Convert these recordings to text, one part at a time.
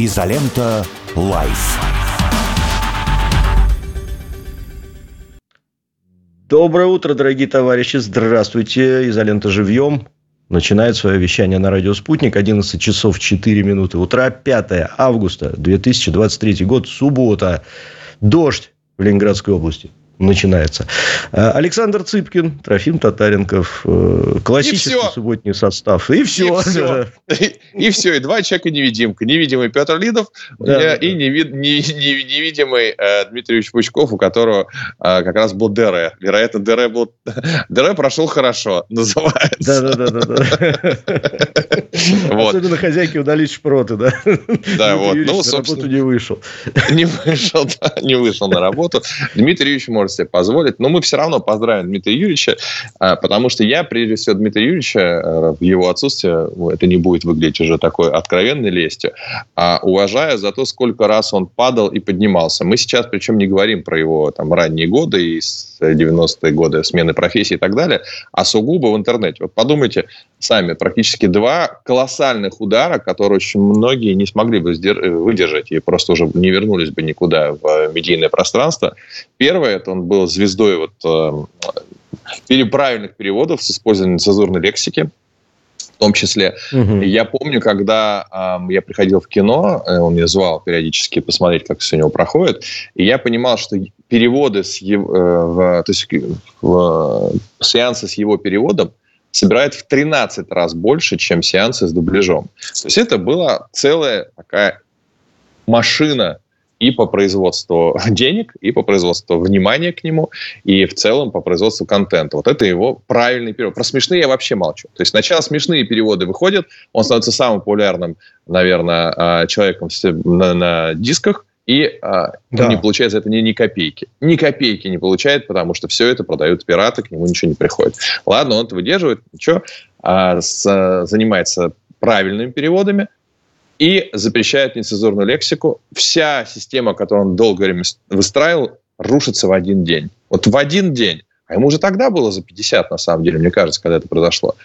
Изолента Live. Доброе утро, дорогие товарищи. Здравствуйте. Изолента живьем. Начинает свое вещание на радио «Спутник». 11 часов 4 минуты утра. 5 августа 2023 год. Суббота. Дождь в Ленинградской области начинается. Э, Александр Цыпкин, Трофим Татаренков, э, классический субботний состав. И все. И все. И все. И два человека-невидимка. Невидимый Петр Лидов да, и да. невидимый э, Дмитрий Ильич Пучков, у которого как раз был ДР. Вероятно, ДР был... ДР прошел хорошо, называется. Да-да-да. Особенно хозяйки удались шпроты, да? Да, вот. Ну, собственно... Не вышел. Не вышел, да, не вышел на работу. Дмитрий Юрьевич может может себе позволить. Но мы все равно поздравим Дмитрия Юрьевича, а, потому что я, прежде всего, Дмитрия Юрьевича э, в его отсутствие, ну, это не будет выглядеть уже такой откровенной лестью, а уважаю за то, сколько раз он падал и поднимался. Мы сейчас, причем, не говорим про его там, ранние годы и 90-е годы смены профессии и так далее, а сугубо в интернете. Вот подумайте сами, практически два колоссальных удара, которые очень многие не смогли бы выдержать и просто уже не вернулись бы никуда в медийное пространство. Первое, это он был звездой вот, э, правильных переводов с использованием цензурной лексики в том числе. Угу. Я помню, когда э, я приходил в кино, э, он меня звал периодически посмотреть, как все у него проходит, и я понимал, что переводы с его, э, в, то есть в, сеансы с его переводом собирают в 13 раз больше, чем сеансы с дубляжом. То есть это была целая такая машина и по производству денег, и по производству внимания к нему, и в целом по производству контента. Вот это его правильный перевод. Про смешные я вообще молчу. То есть сначала смешные переводы выходят, он становится самым популярным, наверное, а, человеком на, на дисках, и а, да. не получает за это ни, ни копейки. Ни копейки не получает, потому что все это продают пираты, к нему ничего не приходит. Ладно, он это выдерживает, ничего, а, с, занимается правильными переводами, и запрещает нецензурную лексику. Вся система, которую он долгое время выстраивал, рушится в один день. Вот в один день. А ему уже тогда было за 50, на самом деле, мне кажется, когда это произошло.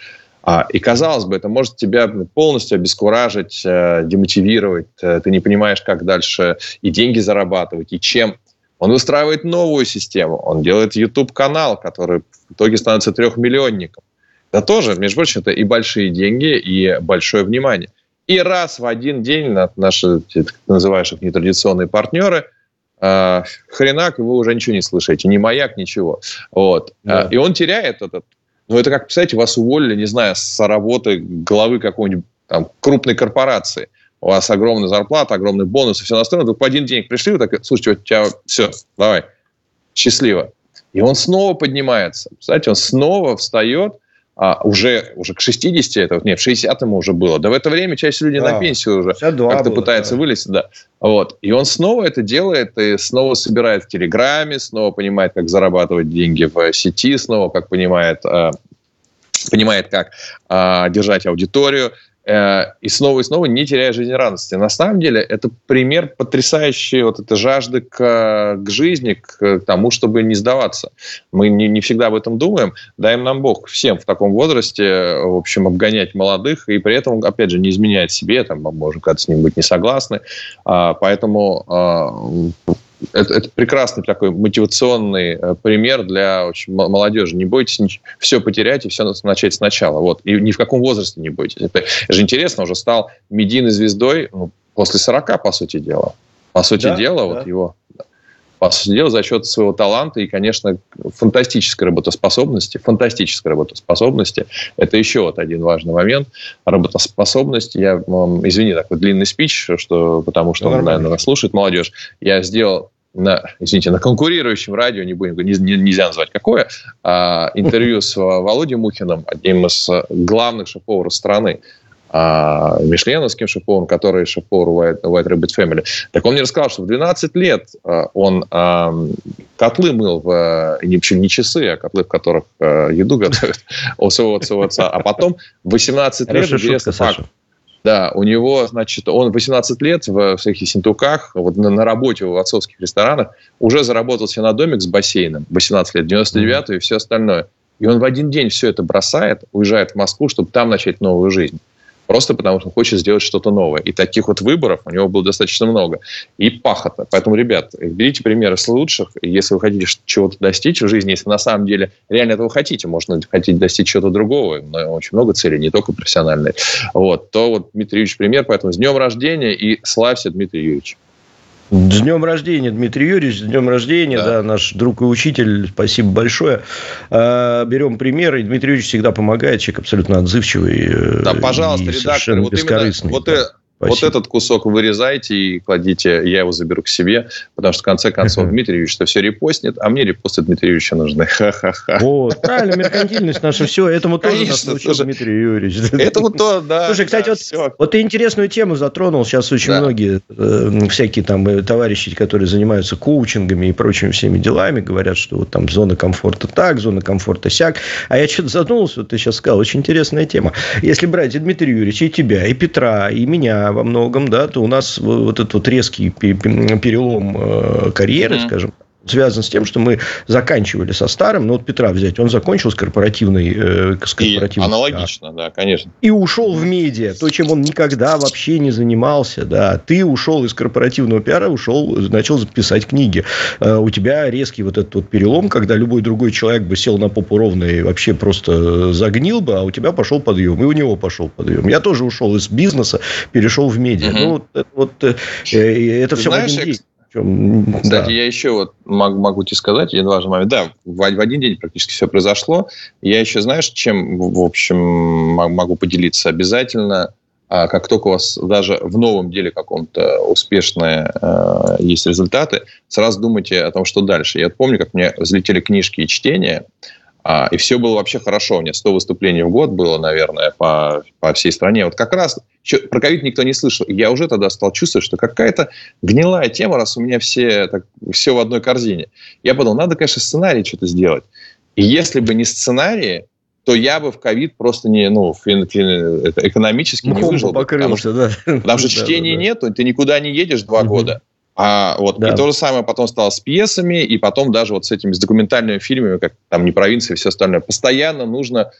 А, и, казалось бы, это может тебя полностью обескуражить, э, демотивировать. Э, ты не понимаешь, как дальше и деньги зарабатывать, и чем. Он выстраивает новую систему. Он делает YouTube-канал, который в итоге становится трехмиллионником. Это тоже, между прочим, это и большие деньги, и большое внимание. И раз в один день наши, ты называешь их нетрадиционные партнеры, э, хренак, вы уже ничего не слышите, ни маяк, ничего. Вот. Да. И он теряет этот... Ну, это как, представляете, вас уволили, не знаю, с работы главы какой-нибудь там крупной корпорации. У вас огромная зарплата, огромный бонус и все остальное. Вы в один день пришли, вы так, слушайте, вот тебя все, давай, счастливо. И он снова поднимается. Представляете, он снова встает, а, уже, уже к 60, это, нет, в 60 ему уже было. Да в это время часть людей да, на пенсию уже как-то пытается да. вылезти. Да. Вот. И он снова это делает, и снова собирает в Телеграме, снова понимает, как зарабатывать деньги в сети, снова как понимает, э, понимает как э, держать аудиторию. Э, и снова и снова не теряя жизнерадостности. На самом деле это пример потрясающей вот этой жажды к, к жизни, к тому, чтобы не сдаваться. Мы не, не всегда об этом думаем. Дай нам Бог всем в таком возрасте, в общем, обгонять молодых и при этом, опять же, не изменять себе, там, можем как-то с ним быть не согласны. А, поэтому а, это, это прекрасный такой мотивационный э, пример для очень молодежи. Не бойтесь все потерять и все начать сначала. Вот. И ни в каком возрасте не бойтесь. Это же интересно, уже стал медийной звездой ну, после 40, по сути дела. По сути да, дела, да. вот его по сути дела, за счет своего таланта и, конечно, фантастической работоспособности. Фантастической работоспособности. Это еще вот один важный момент. Работоспособность. Я, извини, такой длинный спич, что, потому что, ну, наверное, слушает молодежь. Я сделал на, извините, на конкурирующем радио, не будем, не, нельзя назвать какое, а, интервью с Володей Мухиным, одним из главных шеф-поваров страны, а, мишленовским шеф-поваром, который шеф-повар White, White Rabbit Family. Так он мне рассказал, что в 12 лет а, он а, котлы мыл, в, не, не часы, а котлы, в которых а, еду готовят у своего отца. А потом 18 лет, интересный факт, да, у него, значит, он 18 лет в своих Ессентуках, вот на, на работе в отцовских ресторанах, уже заработал себе на домик с бассейном, 18 лет, 99 mm-hmm. и все остальное. И он в один день все это бросает, уезжает в Москву, чтобы там начать новую жизнь. Просто потому, что он хочет сделать что-то новое. И таких вот выборов у него было достаточно много. И пахота. Поэтому, ребят, берите примеры с лучших. Если вы хотите чего-то достичь в жизни, если на самом деле реально этого хотите, можно хотеть достичь чего-то другого, но очень много целей, не только профессиональные, вот, то вот Дмитрий Юрьевич пример. Поэтому с днем рождения и славься, Дмитрий Юрьевич. С днем рождения, Дмитрий Юрьевич, с днем рождения, да. да, наш друг и учитель, спасибо большое. А, берем примеры, Дмитрий Юрьевич всегда помогает, человек абсолютно отзывчивый. Э, да, пожалуйста, редактор, вот бескорыстный. Именно, вот, да. Спасибо. Вот этот кусок вырезайте и кладите, я его заберу к себе, потому что в конце концов Дмитрий Юрьевич это все репостнет, а мне репосты Дмитрия Юрьевича нужны. Ха-ха-ха. Вот, правильно, меркантильность наша, все, этому тоже нас научил тоже. Дмитрий Юрьевич. Этому то, да. Слушай, кстати, да, вот, все. вот ты интересную тему затронул, сейчас очень да. многие э, всякие там э, товарищи, которые занимаются коучингами и прочими всеми делами, говорят, что вот там зона комфорта так, зона комфорта сяк, а я что-то задумался, вот ты сейчас сказал, очень интересная тема. Если брать и Дмитрия Юрьевича, и тебя, и Петра, и меня, во многом, да, то у нас вот этот вот резкий перелом э, карьеры, mm-hmm. скажем, связан с тем, что мы заканчивали со старым. Ну, вот Петра взять, он закончил с корпоративной... Э, с корпоративной и аналогично, да. да, конечно. И ушел в медиа, то, чем он никогда вообще не занимался, да. Ты ушел из корпоративного пиара, ушел, начал писать книги. Э, у тебя резкий вот этот вот перелом, когда любой другой человек бы сел на попу ровно и вообще просто загнил бы, а у тебя пошел подъем, и у него пошел подъем. Я тоже ушел из бизнеса, перешел в медиа. Угу. Ну, вот, вот, э, э это все знаешь, в один день. Кстати, да. я еще вот могу, могу тебе сказать, один важный момент. Да, в, в один день практически все произошло. Я еще, знаешь, чем, в общем, могу поделиться обязательно. А как только у вас даже в новом деле каком-то успешные э, есть результаты, сразу думайте о том, что дальше. Я помню, как мне взлетели книжки и чтения, а, и все было вообще хорошо. У меня 100 выступлений в год было, наверное, по, по всей стране. Вот как раз еще про ковид никто не слышал. Я уже тогда стал чувствовать, что какая-то гнилая тема, раз у меня все, так, все в одной корзине. Я подумал, надо, конечно, сценарий что-то сделать. И если бы не сценарии, то я бы в ковид просто не, ну, фин, фин, это, экономически Мухом не выжил. Покрылся, потому, да. потому что чтения да, да. нет, ты никуда не едешь два года. А, вот, да. И то же самое потом стало с пьесами, и потом даже вот с этими с документальными фильмами, как там «Не провинция» и все остальное. Постоянно нужно,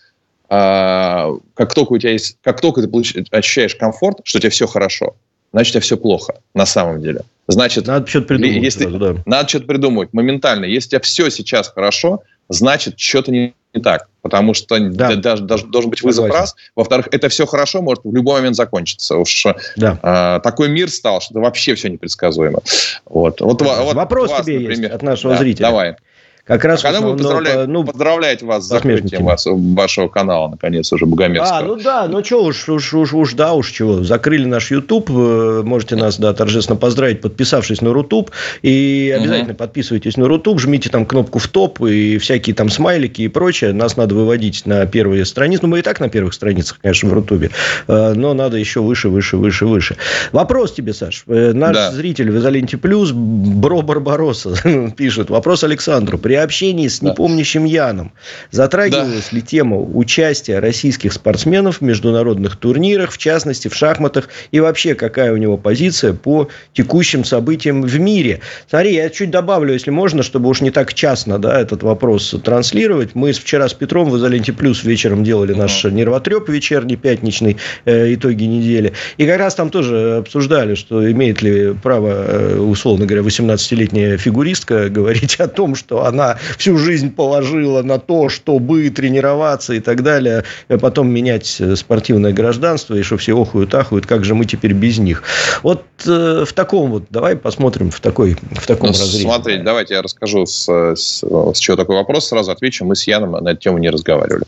а, как только у тебя есть, как только ты получ, ощущаешь комфорт, что у тебя все хорошо, значит, у тебя все плохо на самом деле. Значит, надо что-то придумать. Если, сразу, да. Надо что-то придумать моментально. Если у тебя все сейчас хорошо, значит, что-то не так, потому что да. даже, даже должен быть вызов Согласен. раз. Во-вторых, это все хорошо может в любой момент закончиться. Уж да. а, такой мир стал, что вообще все непредсказуемо. Вот. Вот, вот Вопрос вас, тебе например. есть от нашего да, зрителя. Давай. Как раз а когда мы поздравляем, ну, поздравлять вас с закрытием вас, вашего канала, наконец, уже богомерзкого. А, ну да, ну что уж, уж, уж, уж, да, уж чего. Закрыли наш YouTube, э, можете нас, да, торжественно поздравить, подписавшись на Рутуб. И обязательно угу. подписывайтесь на Рутуб, жмите там кнопку в топ и всякие там смайлики и прочее. Нас надо выводить на первые страницы. Ну, мы и так на первых страницах, конечно, в Рутубе. Э, но надо еще выше, выше, выше, выше. Вопрос тебе, Саш. Э, наш да. зритель в Изоленте Плюс, Бро Барбароса, пишет. Вопрос Александру. При общении с непомнящим Яном затрагивалась да. ли тема участия российских спортсменов в международных турнирах, в частности, в шахматах, и вообще какая у него позиция по текущим событиям в мире? Смотри, я чуть добавлю, если можно, чтобы уж не так частно да, этот вопрос транслировать. Мы вчера с Петром в «Изоленте Плюс» вечером делали наш нервотреп вечерний, пятничный, э, итоги недели. И как раз там тоже обсуждали, что имеет ли право, э, условно говоря, 18-летняя фигуристка говорить о том, что она она всю жизнь положила на то, чтобы тренироваться и так далее, а потом менять э, спортивное гражданство, и что все охуют, ахуют, как же мы теперь без них. Вот э, в таком вот, давай посмотрим в, такой, в таком ну, разрезе. Смотри, давайте я расскажу, с, с, с чего такой вопрос, сразу отвечу. Мы с Яном на эту тему не разговаривали.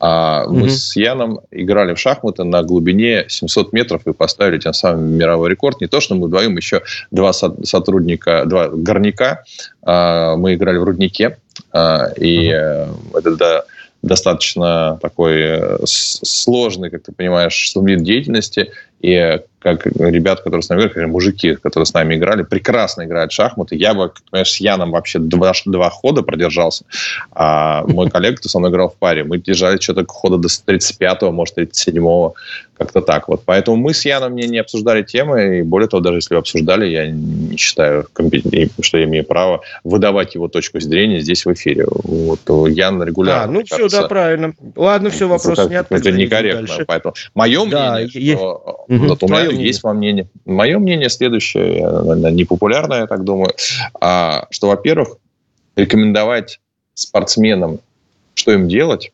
А, мы угу. с Яном играли в шахматы на глубине 700 метров и поставили тем самым мировой рекорд. Не то, что мы вдвоем, еще два сотрудника, два горняка, мы играли в руднике, а, и uh это да, достаточно такой э, сложный, как ты понимаешь, вид деятельности. И как ребят, которые с нами играли, мужики, которые с нами играли, прекрасно играют в шахматы. Я бы, понимаешь, с Яном вообще два, два хода продержался. А мой коллега, кто со мной играл в паре, мы держали что-то хода до 35-го, может, 37-го, как-то так вот. Поэтому мы с Яном не, не обсуждали темы, и более того, даже если бы обсуждали, я не считаю, что я имею право выдавать его точку зрения здесь в эфире. Вот Ян регулярно. А, ну все, кажется, да, правильно. Ладно, все, вопрос снят. Это некорректно. Дальше. Поэтому мое да, мнение, есть... что... Угу, вот у меня мнение. есть вам мнение. Мое мнение следующее, непопулярное, я так думаю, а, что, во-первых, рекомендовать спортсменам, что им делать,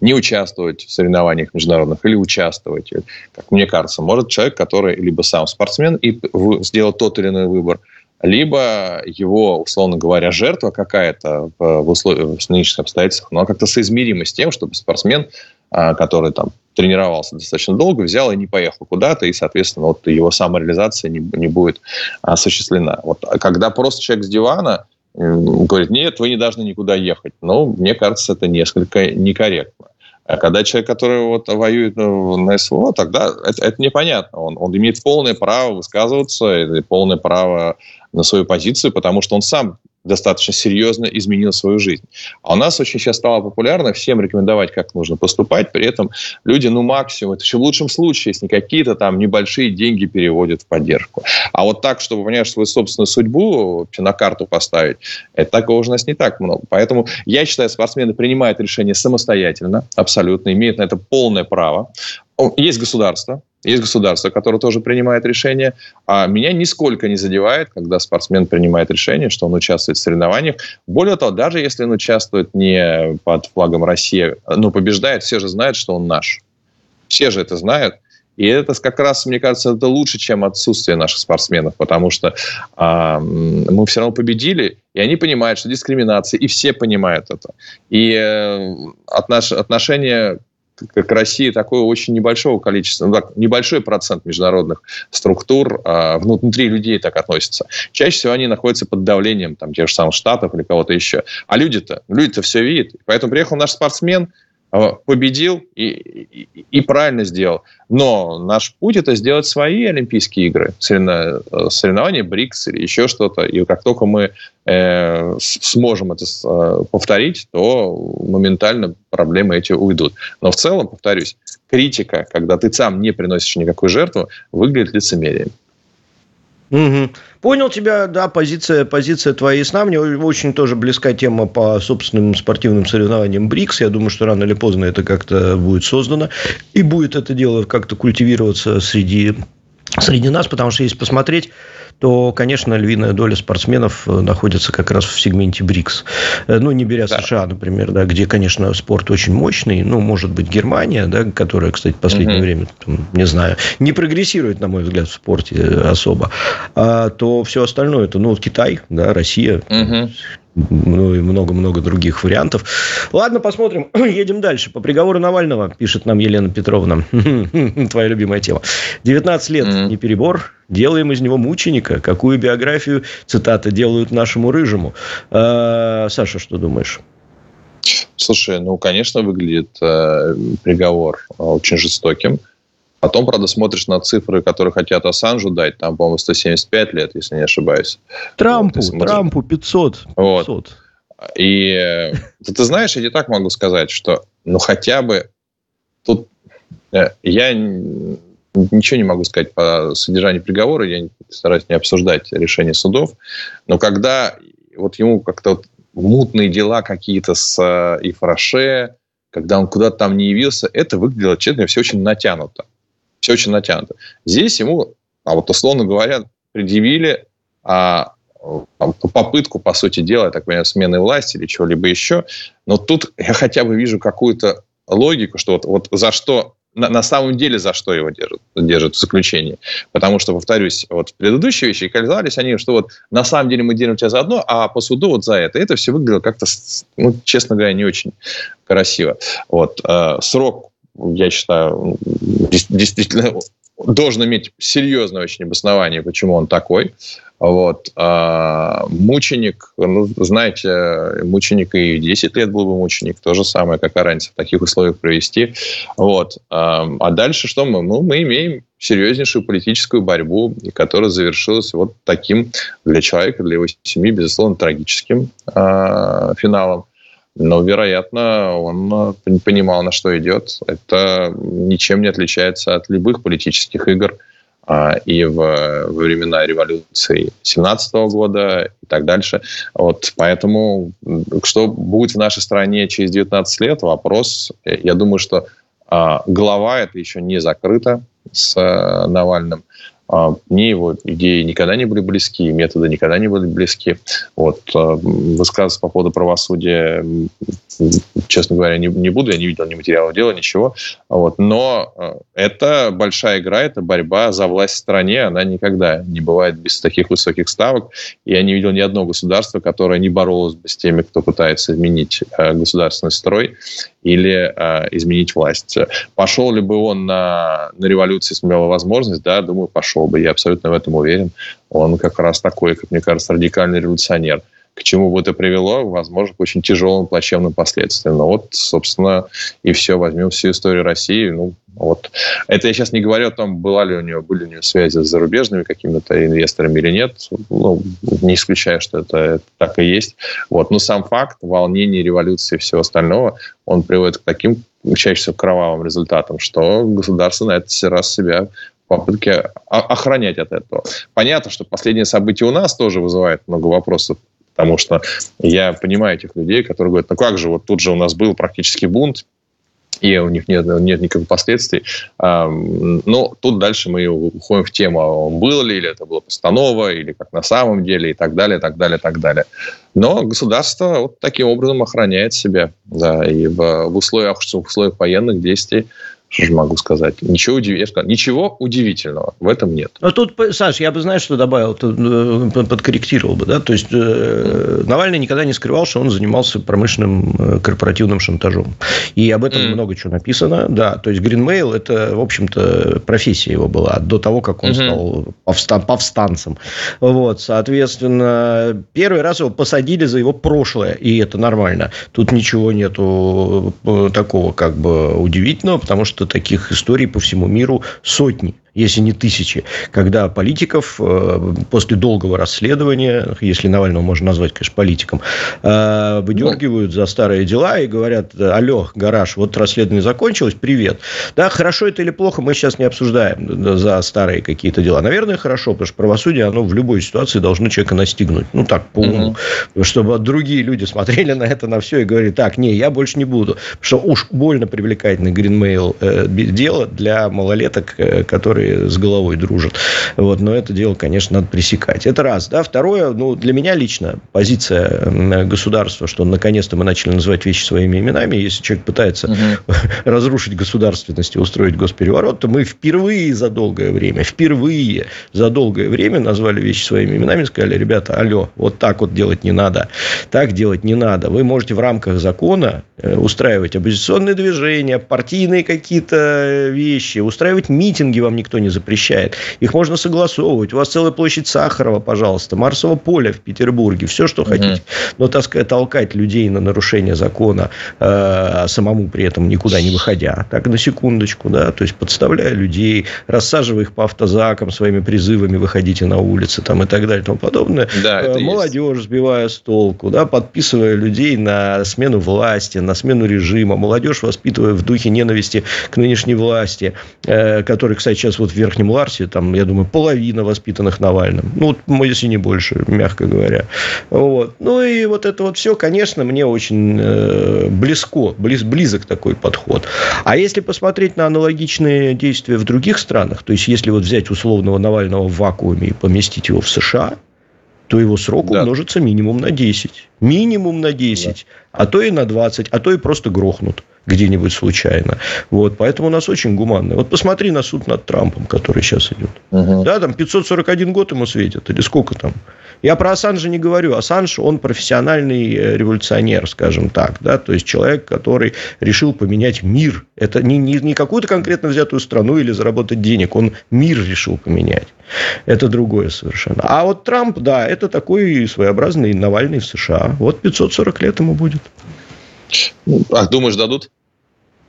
не участвовать в соревнованиях международных или участвовать, как мне кажется, может человек, который либо сам спортсмен и сделал тот или иной выбор, либо его, условно говоря, жертва какая-то в, условиях, в нынешних обстоятельствах, но как-то соизмерима с тем, чтобы спортсмен, который там тренировался достаточно долго, взял и не поехал куда-то, и, соответственно, вот его самореализация не, не будет осуществлена. Вот, а когда просто человек с дивана говорит, нет, вы не должны никуда ехать, ну, мне кажется, это несколько некорректно. А когда человек, который вот воюет ну, на СВО, тогда это, это непонятно. Он, он имеет полное право высказываться, и полное право на свою позицию, потому что он сам достаточно серьезно изменил свою жизнь. А у нас очень сейчас стало популярно всем рекомендовать, как нужно поступать. При этом люди, ну, максимум, это еще в лучшем случае, если какие-то там небольшие деньги переводят в поддержку. А вот так, чтобы, понимаешь, свою собственную судьбу на карту поставить, это такого у нас не так много. Поэтому я считаю, спортсмены принимают решение самостоятельно, абсолютно, имеют на это полное право. Есть государство, есть государство, которое тоже принимает решение. А меня нисколько не задевает, когда спортсмен принимает решение, что он участвует в соревнованиях. Более того, даже если он участвует не под флагом России, но побеждает, все же знают, что он наш. Все же это знают. И это как раз, мне кажется, это лучше, чем отсутствие наших спортсменов, потому что э, мы все равно победили, и они понимают, что дискриминация, и все понимают это. И э, отнош, отношение к России такое очень небольшого количества, ну, так, небольшой процент международных структур а, внутри людей так относятся. Чаще всего они находятся под давлением там, тех же самых Штатов или кого-то еще. А люди-то, люди-то все видят. Поэтому приехал наш спортсмен, победил и, и, и правильно сделал. Но наш путь это сделать свои Олимпийские игры, соревнования БРИКС или еще что-то. И как только мы э, сможем это э, повторить, то моментально проблемы эти уйдут. Но в целом, повторюсь, критика, когда ты сам не приносишь никакую жертву, выглядит лицемерием. Угу. Понял тебя, да, позиция, позиция твоя ясна. Мне очень тоже близка тема по собственным спортивным соревнованиям БРИКС. Я думаю, что рано или поздно это как-то будет создано. И будет это дело как-то культивироваться среди, среди нас, потому что если посмотреть то, конечно, львиная доля спортсменов э, находится как раз в сегменте БРИКС. Э, ну, не беря да. США, например, да, где, конечно, спорт очень мощный, ну, может быть, Германия, да, которая, кстати, в последнее угу. время, там, не знаю, не прогрессирует, на мой взгляд, в спорте особо, а, то все остальное, это, ну, Китай, да, Россия, угу ну и много-много других вариантов. Ладно, посмотрим. Едем дальше. По приговору Навального, пишет нам Елена Петровна. Твоя любимая тема. 19 лет, mm-hmm. не перебор. Делаем из него мученика. Какую биографию, цитата, делают нашему рыжему. А, Саша, что думаешь? Слушай, ну, конечно, выглядит э, приговор очень жестоким. Потом, правда, смотришь на цифры, которые хотят Ассанжу дать, там, по-моему, 175 лет, если не ошибаюсь. Трампу, вот, Трампу 500. 500. Вот. И ты, ты знаешь, я не так могу сказать, что ну хотя бы тут э, я ничего не могу сказать по содержанию приговора, я стараюсь не обсуждать решения судов, но когда вот ему как-то вот мутные дела какие-то с э, Ифраше, когда он куда-то там не явился, это выглядело, честно, все очень натянуто все очень натянуто. Здесь ему, а вот условно говоря, предъявили а, попытку, по сути дела, так понимаю, смены власти или чего-либо еще. Но тут я хотя бы вижу какую-то логику, что вот, вот за что на, на самом деле за что его держат, держат в заключении. Потому что, повторюсь, вот предыдущие вещи казались они, что вот на самом деле мы держим тебя за одно, а по суду вот за это. Это все выглядело как-то, ну, честно говоря, не очень красиво. Вот, э, срок я считаю, действительно должен иметь серьезное очень обоснование, почему он такой. Вот. А мученик, ну, знаете, мученик и 10 лет был бы мученик, то же самое, как раньше, в таких условиях провести. Вот. А, а дальше что мы? Ну, мы имеем серьезнейшую политическую борьбу, которая завершилась вот таким для человека, для его семьи, безусловно, трагическим э, финалом. Но, вероятно, он понимал, на что идет. Это ничем не отличается от любых политических игр – а, и в, времена революции 17 года и так дальше. Вот, поэтому что будет в нашей стране через 19 лет, вопрос. Я думаю, что а, голова это еще не закрыта с а, Навальным. А, мне его идеи никогда не были близки, методы никогда не были близки. Вот, а, высказываться по поводу правосудия, честно говоря, не, не буду, я не видел ни материала дела, ничего. Вот, но а, это большая игра, это борьба за власть в стране, она никогда не бывает без таких высоких ставок. Я не видел ни одного государства, которое не боролось бы с теми, кто пытается изменить государственный строй или изменить власть. Пошел ли бы он на, на революцию, если бы имел возможность, да, думаю, пошел бы, я абсолютно в этом уверен. Он как раз такой, как мне кажется, радикальный революционер. К чему бы это привело? Возможно, к очень тяжелым, плачевным последствиям. Но вот, собственно, и все. Возьмем всю историю России. Ну, вот. Это я сейчас не говорю о том, была ли у него, были у него связи с зарубежными какими-то инвесторами или нет. Ну, не исключаю, что это так и есть. Вот. Но сам факт волнений, революции и всего остального, он приводит к таким чаще всего кровавым результатам, что государство на это раз себя попытки охранять от этого. Понятно, что последние события у нас тоже вызывают много вопросов, потому что я понимаю этих людей, которые говорят, ну как же, вот тут же у нас был практически бунт, и у них нет, нет никаких последствий. Но тут дальше мы уходим в тему, а было ли, или это была постанова, или как на самом деле, и так далее, так далее, так далее. Но государство вот таким образом охраняет себя. Да, и в, в, условиях, в условиях военных действий что же могу сказать? Ничего, удив... Ничего удивительного в этом нет. Но тут, Саш, я бы, знаешь, что добавил, э, подкорректировал бы. Да? То есть, э, Навальный никогда не скрывал, что он занимался промышленным э, корпоративным шантажом. И об этом mm. много чего написано. Да, то есть, Гринмейл – это, в общем-то, профессия его была до того, как он mm-hmm. стал повстан... повстанцем. Вот, соответственно, первый раз его посадили за его прошлое, и это нормально. Тут ничего нету такого как бы удивительного, потому что таких историй по всему миру сотни если не тысячи, когда политиков э, после долгого расследования, если Навального можно назвать, конечно, политиком, э, выдергивают за старые дела и говорят, алло, гараж, вот расследование закончилось, привет. Да, хорошо это или плохо, мы сейчас не обсуждаем за старые какие-то дела. Наверное, хорошо, потому что правосудие, оно в любой ситуации должно человека настигнуть. Ну, так, по уму. Угу. Чтобы другие люди смотрели на это, на все и говорили, так, не, я больше не буду. Потому что уж больно привлекательный гринмейл э, дело для малолеток, которые которые с головой дружат. Вот, но это дело, конечно, надо пресекать. Это раз. Да? Второе, ну, для меня лично позиция государства, что наконец-то мы начали называть вещи своими именами. Если человек пытается угу. разрушить государственность и устроить госпереворот, то мы впервые за долгое время, впервые за долгое время назвали вещи своими именами сказали, ребята, алло, вот так вот делать не надо. Так делать не надо. Вы можете в рамках закона э, устраивать оппозиционные движения, партийные какие-то вещи, устраивать митинги вам никто никто не запрещает. Их можно согласовывать. У вас целая площадь Сахарова, пожалуйста, Марсового поля в Петербурге, все, что хотите. Но, так сказать, толкать людей на нарушение закона, э, самому при этом никуда не выходя. Так, на секундочку, да, то есть подставляя людей, рассаживая их по автозакам своими призывами, выходите на улицы там, и так далее и тому подобное. Да, э, молодежь есть. сбивая с толку, да, подписывая людей на смену власти, на смену режима, молодежь воспитывая в духе ненависти к нынешней власти, э, который, кстати, сейчас вот в Верхнем Ларсе, там, я думаю, половина воспитанных Навальным. Ну, вот, если не больше, мягко говоря. Вот. Ну, и вот это вот все, конечно, мне очень э, близко, близ, близок такой подход. А если посмотреть на аналогичные действия в других странах, то есть, если вот взять условного Навального в вакууме и поместить его в США, то его срок да. умножится минимум на 10. Минимум на 10. Да. А то и на 20. А то и просто грохнут где-нибудь случайно. Вот, поэтому у нас очень гуманно. Вот посмотри на суд над Трампом, который сейчас идет. Угу. Да, там 541 год ему светит, или сколько там? Я про Ассанжа не говорю. Ассанж, он профессиональный э, революционер, скажем так. Да? То есть человек, который решил поменять мир. Это не, не, не какую-то конкретно взятую страну или заработать денег. Он мир решил поменять. Это другое совершенно. А вот Трамп, да, это такой своеобразный Навальный в США. Вот 540 лет ему будет. А думаешь, дадут?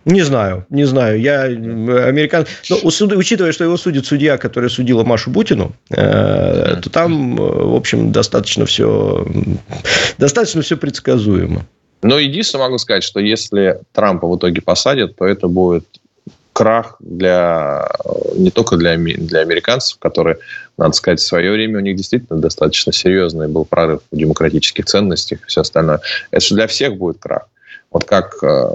Не знаю, не знаю. Я американ... Но, учитывая, что его судит судья, которая судила Машу Бутину, э, то там, в общем, достаточно все, достаточно все предсказуемо. Но единственное могу сказать, что если Трампа в итоге посадят, то это будет крах для не только для, для американцев, которые, надо сказать, в свое время у них действительно достаточно серьезный был прорыв в демократических ценностях и все остальное. Это же для всех будет крах. Вот как э,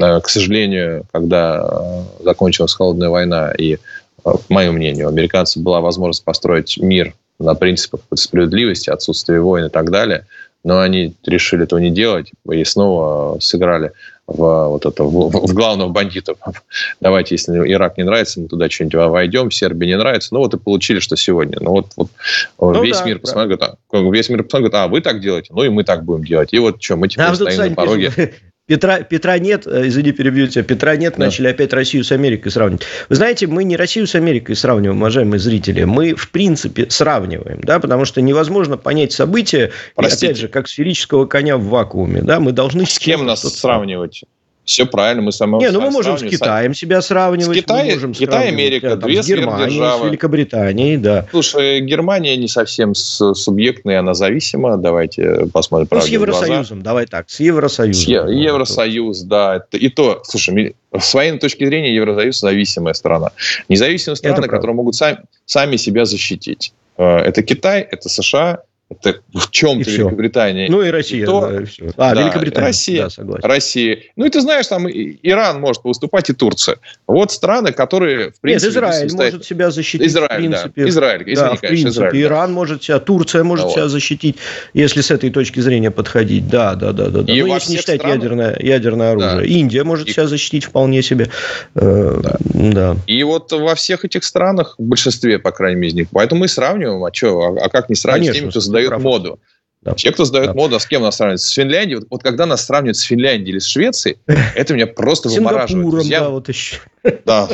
Э, к сожалению, когда э, закончилась холодная война, и, по моему мнению, у американцев была возможность построить мир на принципах справедливости, отсутствия войн и так далее, но они решили этого не делать и снова сыграли в, вот это, в, в главного бандита. Давайте, если Ирак не нравится, мы туда что-нибудь войдем, Сербия не нравится. Ну вот и получили, что сегодня. Ну вот, вот ну, весь да, мир посмотрит, да. весь мир посмотрит, а вы так делаете, ну и мы так будем делать. И вот что, мы теперь да, стоим на пороге. Пишут, Петра, Петра нет, э, извини, перебью тебя, Петра нет, да. начали опять Россию с Америкой сравнивать. Вы знаете, мы не Россию с Америкой сравниваем, уважаемые зрители, мы, в принципе, сравниваем, да, потому что невозможно понять события, опять же, как сферического коня в вакууме, да, мы должны... С кем нас сравнивать? Все правильно, мы сами Не, ну мы можем с Китаем себя сравнивать. С Китай, можем Китай Америка, там, две с Германией, с Великобританией, да. Слушай, Германия не совсем субъектная, она зависима. Давайте посмотрим. Ну, с Евросоюзом, давай так, с Евросоюзом. С е- Евросоюз, да. И то, слушай, с военной точки зрения Евросоюз зависимая страна. Независимые страны, которые могут сами, сами себя защитить. Э, это Китай, это США, это в чем-то Великобритания. Ну и Россия. И то, да, все. А, да, Великобритания. Россия, да, согласен. Россия. Ну и ты знаешь, там Иран может выступать и Турция. Вот страны, которые, в принципе... Нет, Израиль состоят... может себя защитить, Израиль, в принципе. Да. Израиль, извини, да, в принципе. Израиль, Иран да. может себя, Турция может вот. себя защитить, если с этой точки зрения подходить. Да, да, да. да, да. И ну, если не считать странах... ядерное, ядерное оружие. Да. Индия может и... себя защитить вполне себе. Э, да. да. И вот во всех этих странах, в большинстве, по крайней мере, из них, поэтому мы сравниваем, а что, а, а как не сравнивать Конечно, с теми, кто задает прав. моду. Да. Те, кто задает да. моду, а с кем нас сравнивают? С Финляндией. Вот, вот когда нас сравнивают с Финляндией или с Швецией, это меня просто вымораживает. Я, да, вот еще. Да,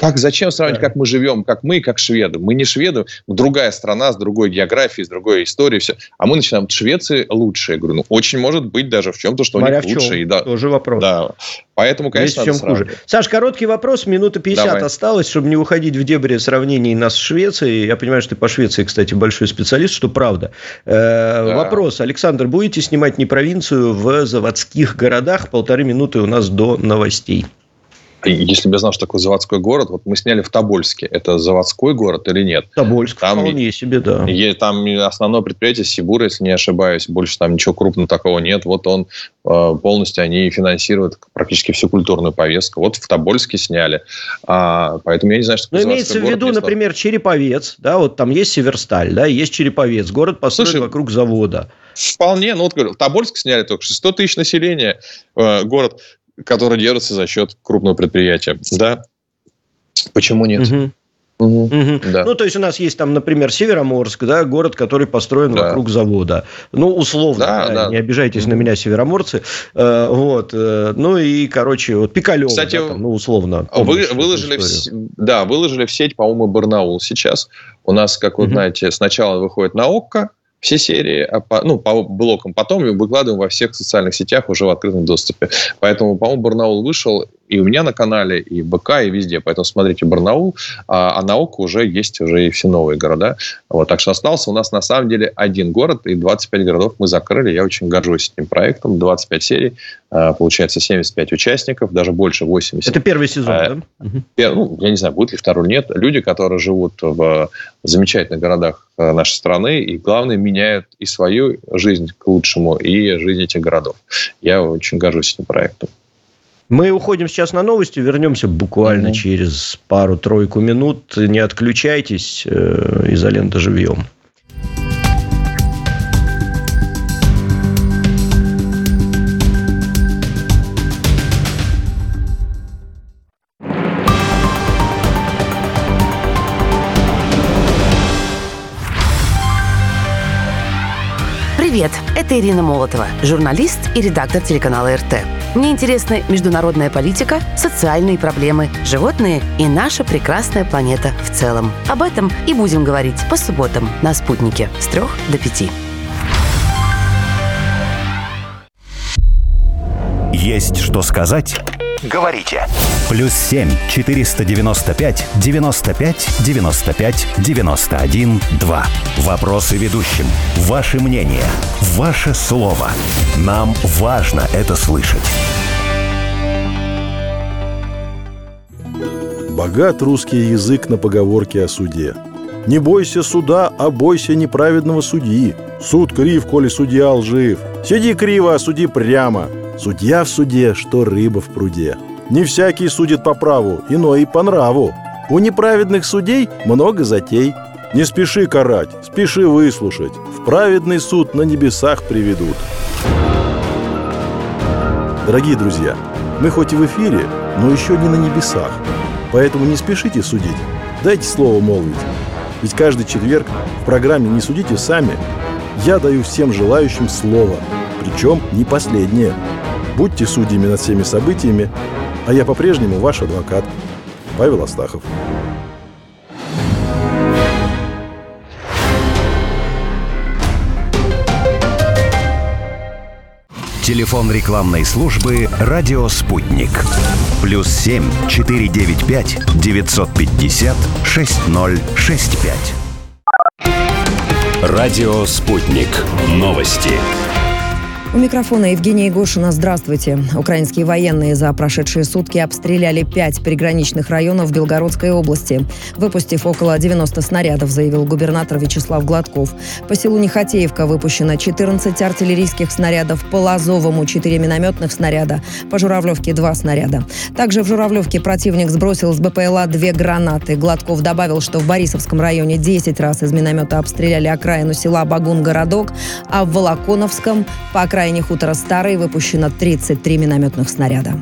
как, зачем сравнивать, как мы живем, как мы, как шведы? Мы не шведы, другая страна с другой географией, с другой историей, все. А мы начинаем Швеции лучше. Я говорю, ну, очень может быть даже в чем-то, что Смотря у них лучше. И, да, Тоже вопрос. Да. Поэтому, конечно, Есть чем хуже. Саш, короткий вопрос, минута 50 Давай. осталось, чтобы не уходить в дебри сравнений нас с Швецией. Я понимаю, что ты по Швеции, кстати, большой специалист, что правда. Э, да. Вопрос. Александр, будете снимать не провинцию в заводских городах? Полторы минуты у нас до новостей. Если бы я знал, что такое заводской город, вот мы сняли в Тобольске. Это заводской город или нет? Тобольск там, вполне себе, да. Там основное предприятие Сибур, если не ошибаюсь. Больше там ничего крупного такого нет. Вот он э, полностью, они финансируют практически всю культурную повестку. Вот в Тобольске сняли. А, поэтому я не знаю, что такое Но имеется в виду, например, Череповец. Да, вот там есть Северсталь, да, есть Череповец. Город построен Слушай, вокруг завода. Вполне, ну вот говорю, Тобольск сняли только что 100 тысяч населения, э, город который держится за счет крупного предприятия. Да? Почему нет? Угу. Угу. Угу. Да. Ну, то есть у нас есть там, например, Североморск, да, город, который построен да. вокруг завода. Ну, условно, да, да, да. не обижайтесь угу. на меня, североморцы. Э, вот. Э, ну и, короче, вот Пикалево, Кстати, да, там, ну, условно. Вы, выложили, в, да, выложили в сеть, по-моему, Барнаул сейчас. У нас, как вы угу. знаете, сначала выходит на ОККО, все серии а ну, по блокам. Потом выкладываем во всех социальных сетях уже в открытом доступе. Поэтому, по-моему, Барнаул вышел и у меня на канале, и БК, и везде. Поэтому смотрите Барнаул, а, а на ОК уже есть уже и все новые города. Вот, так что остался у нас на самом деле один город, и 25 городов мы закрыли. Я очень горжусь этим проектом. 25 серий, а, получается 75 участников, даже больше 80. Это первый сезон, а, да? Пер, ну, я не знаю, будет ли второй нет. Люди, которые живут в замечательных городах а, нашей страны, и, главное, меняют и свою жизнь к лучшему, и жизнь этих городов. Я очень горжусь этим проектом. Мы уходим сейчас на новости, вернемся буквально mm-hmm. через пару-тройку минут. Не отключайтесь, э, изолента живьем. Привет, это Ирина Молотова, журналист и редактор телеканала РТ. Мне интересны международная политика, социальные проблемы, животные и наша прекрасная планета в целом. Об этом и будем говорить по субботам на «Спутнике» с 3 до 5. Есть что сказать? Говорите. Плюс семь четыреста девяносто пять девяносто пять девяносто пять девяносто один два. Вопросы ведущим. Ваше мнение. Ваше слово. Нам важно это слышать. Богат русский язык на поговорке о суде. Не бойся суда, а бойся неправедного судьи. Суд крив, коли судья лжив. Сиди криво, а суди прямо. Судья в суде, что рыба в пруде. Не всякий судит по праву, иной и по нраву. У неправедных судей много затей. Не спеши карать, спеши выслушать. В праведный суд на небесах приведут. Дорогие друзья, мы хоть и в эфире, но еще не на небесах. Поэтому не спешите судить. Дайте слово молвить. Ведь каждый четверг в программе «Не судите сами» я даю всем желающим слово. Причем не последнее. Будьте судьями над всеми событиями, а я по-прежнему ваш адвокат Павел Астахов. Телефон рекламной службы «Радио Спутник». Плюс семь четыре девять пять девятьсот пятьдесят шесть ноль шесть пять. Радио «Спутник». Новости. У микрофона Евгения Егошина. Здравствуйте. Украинские военные за прошедшие сутки обстреляли пять приграничных районов Белгородской области, выпустив около 90 снарядов, заявил губернатор Вячеслав Гладков. По селу Нехотеевка выпущено 14 артиллерийских снарядов, по Лазовому 4 минометных снаряда, по Журавлевке 2 снаряда. Также в Журавлевке противник сбросил с БПЛА две гранаты. Гладков добавил, что в Борисовском районе 10 раз из миномета обстреляли окраину села Багун-городок, а в Волоконовском по окраине окраине хутора Старый выпущено 33 минометных снаряда.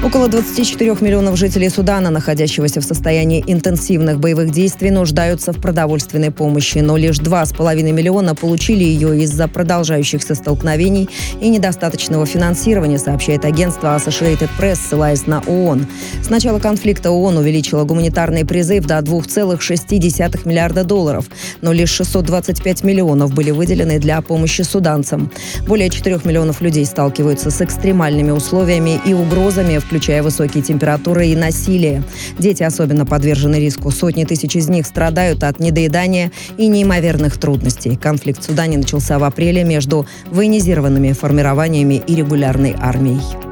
Около 24 миллионов жителей Судана, находящегося в состоянии интенсивных боевых действий, нуждаются в продовольственной помощи, но лишь 2,5 миллиона получили ее из-за продолжающихся столкновений и недостаточного финансирования, сообщает агентство Associated Press, ссылаясь на ООН. С начала конфликта ООН увеличила гуманитарный призыв до 2,6 миллиарда долларов, но лишь 625 миллионов были выделены для помощи суданцам. Более 4 миллионов людей сталкиваются с экстремальными условиями и угрозами, включая высокие температуры и насилие. Дети особенно подвержены риску. Сотни тысяч из них страдают от недоедания и неимоверных трудностей. Конфликт в Судане начался в апреле между военизированными формированиями и регулярной армией.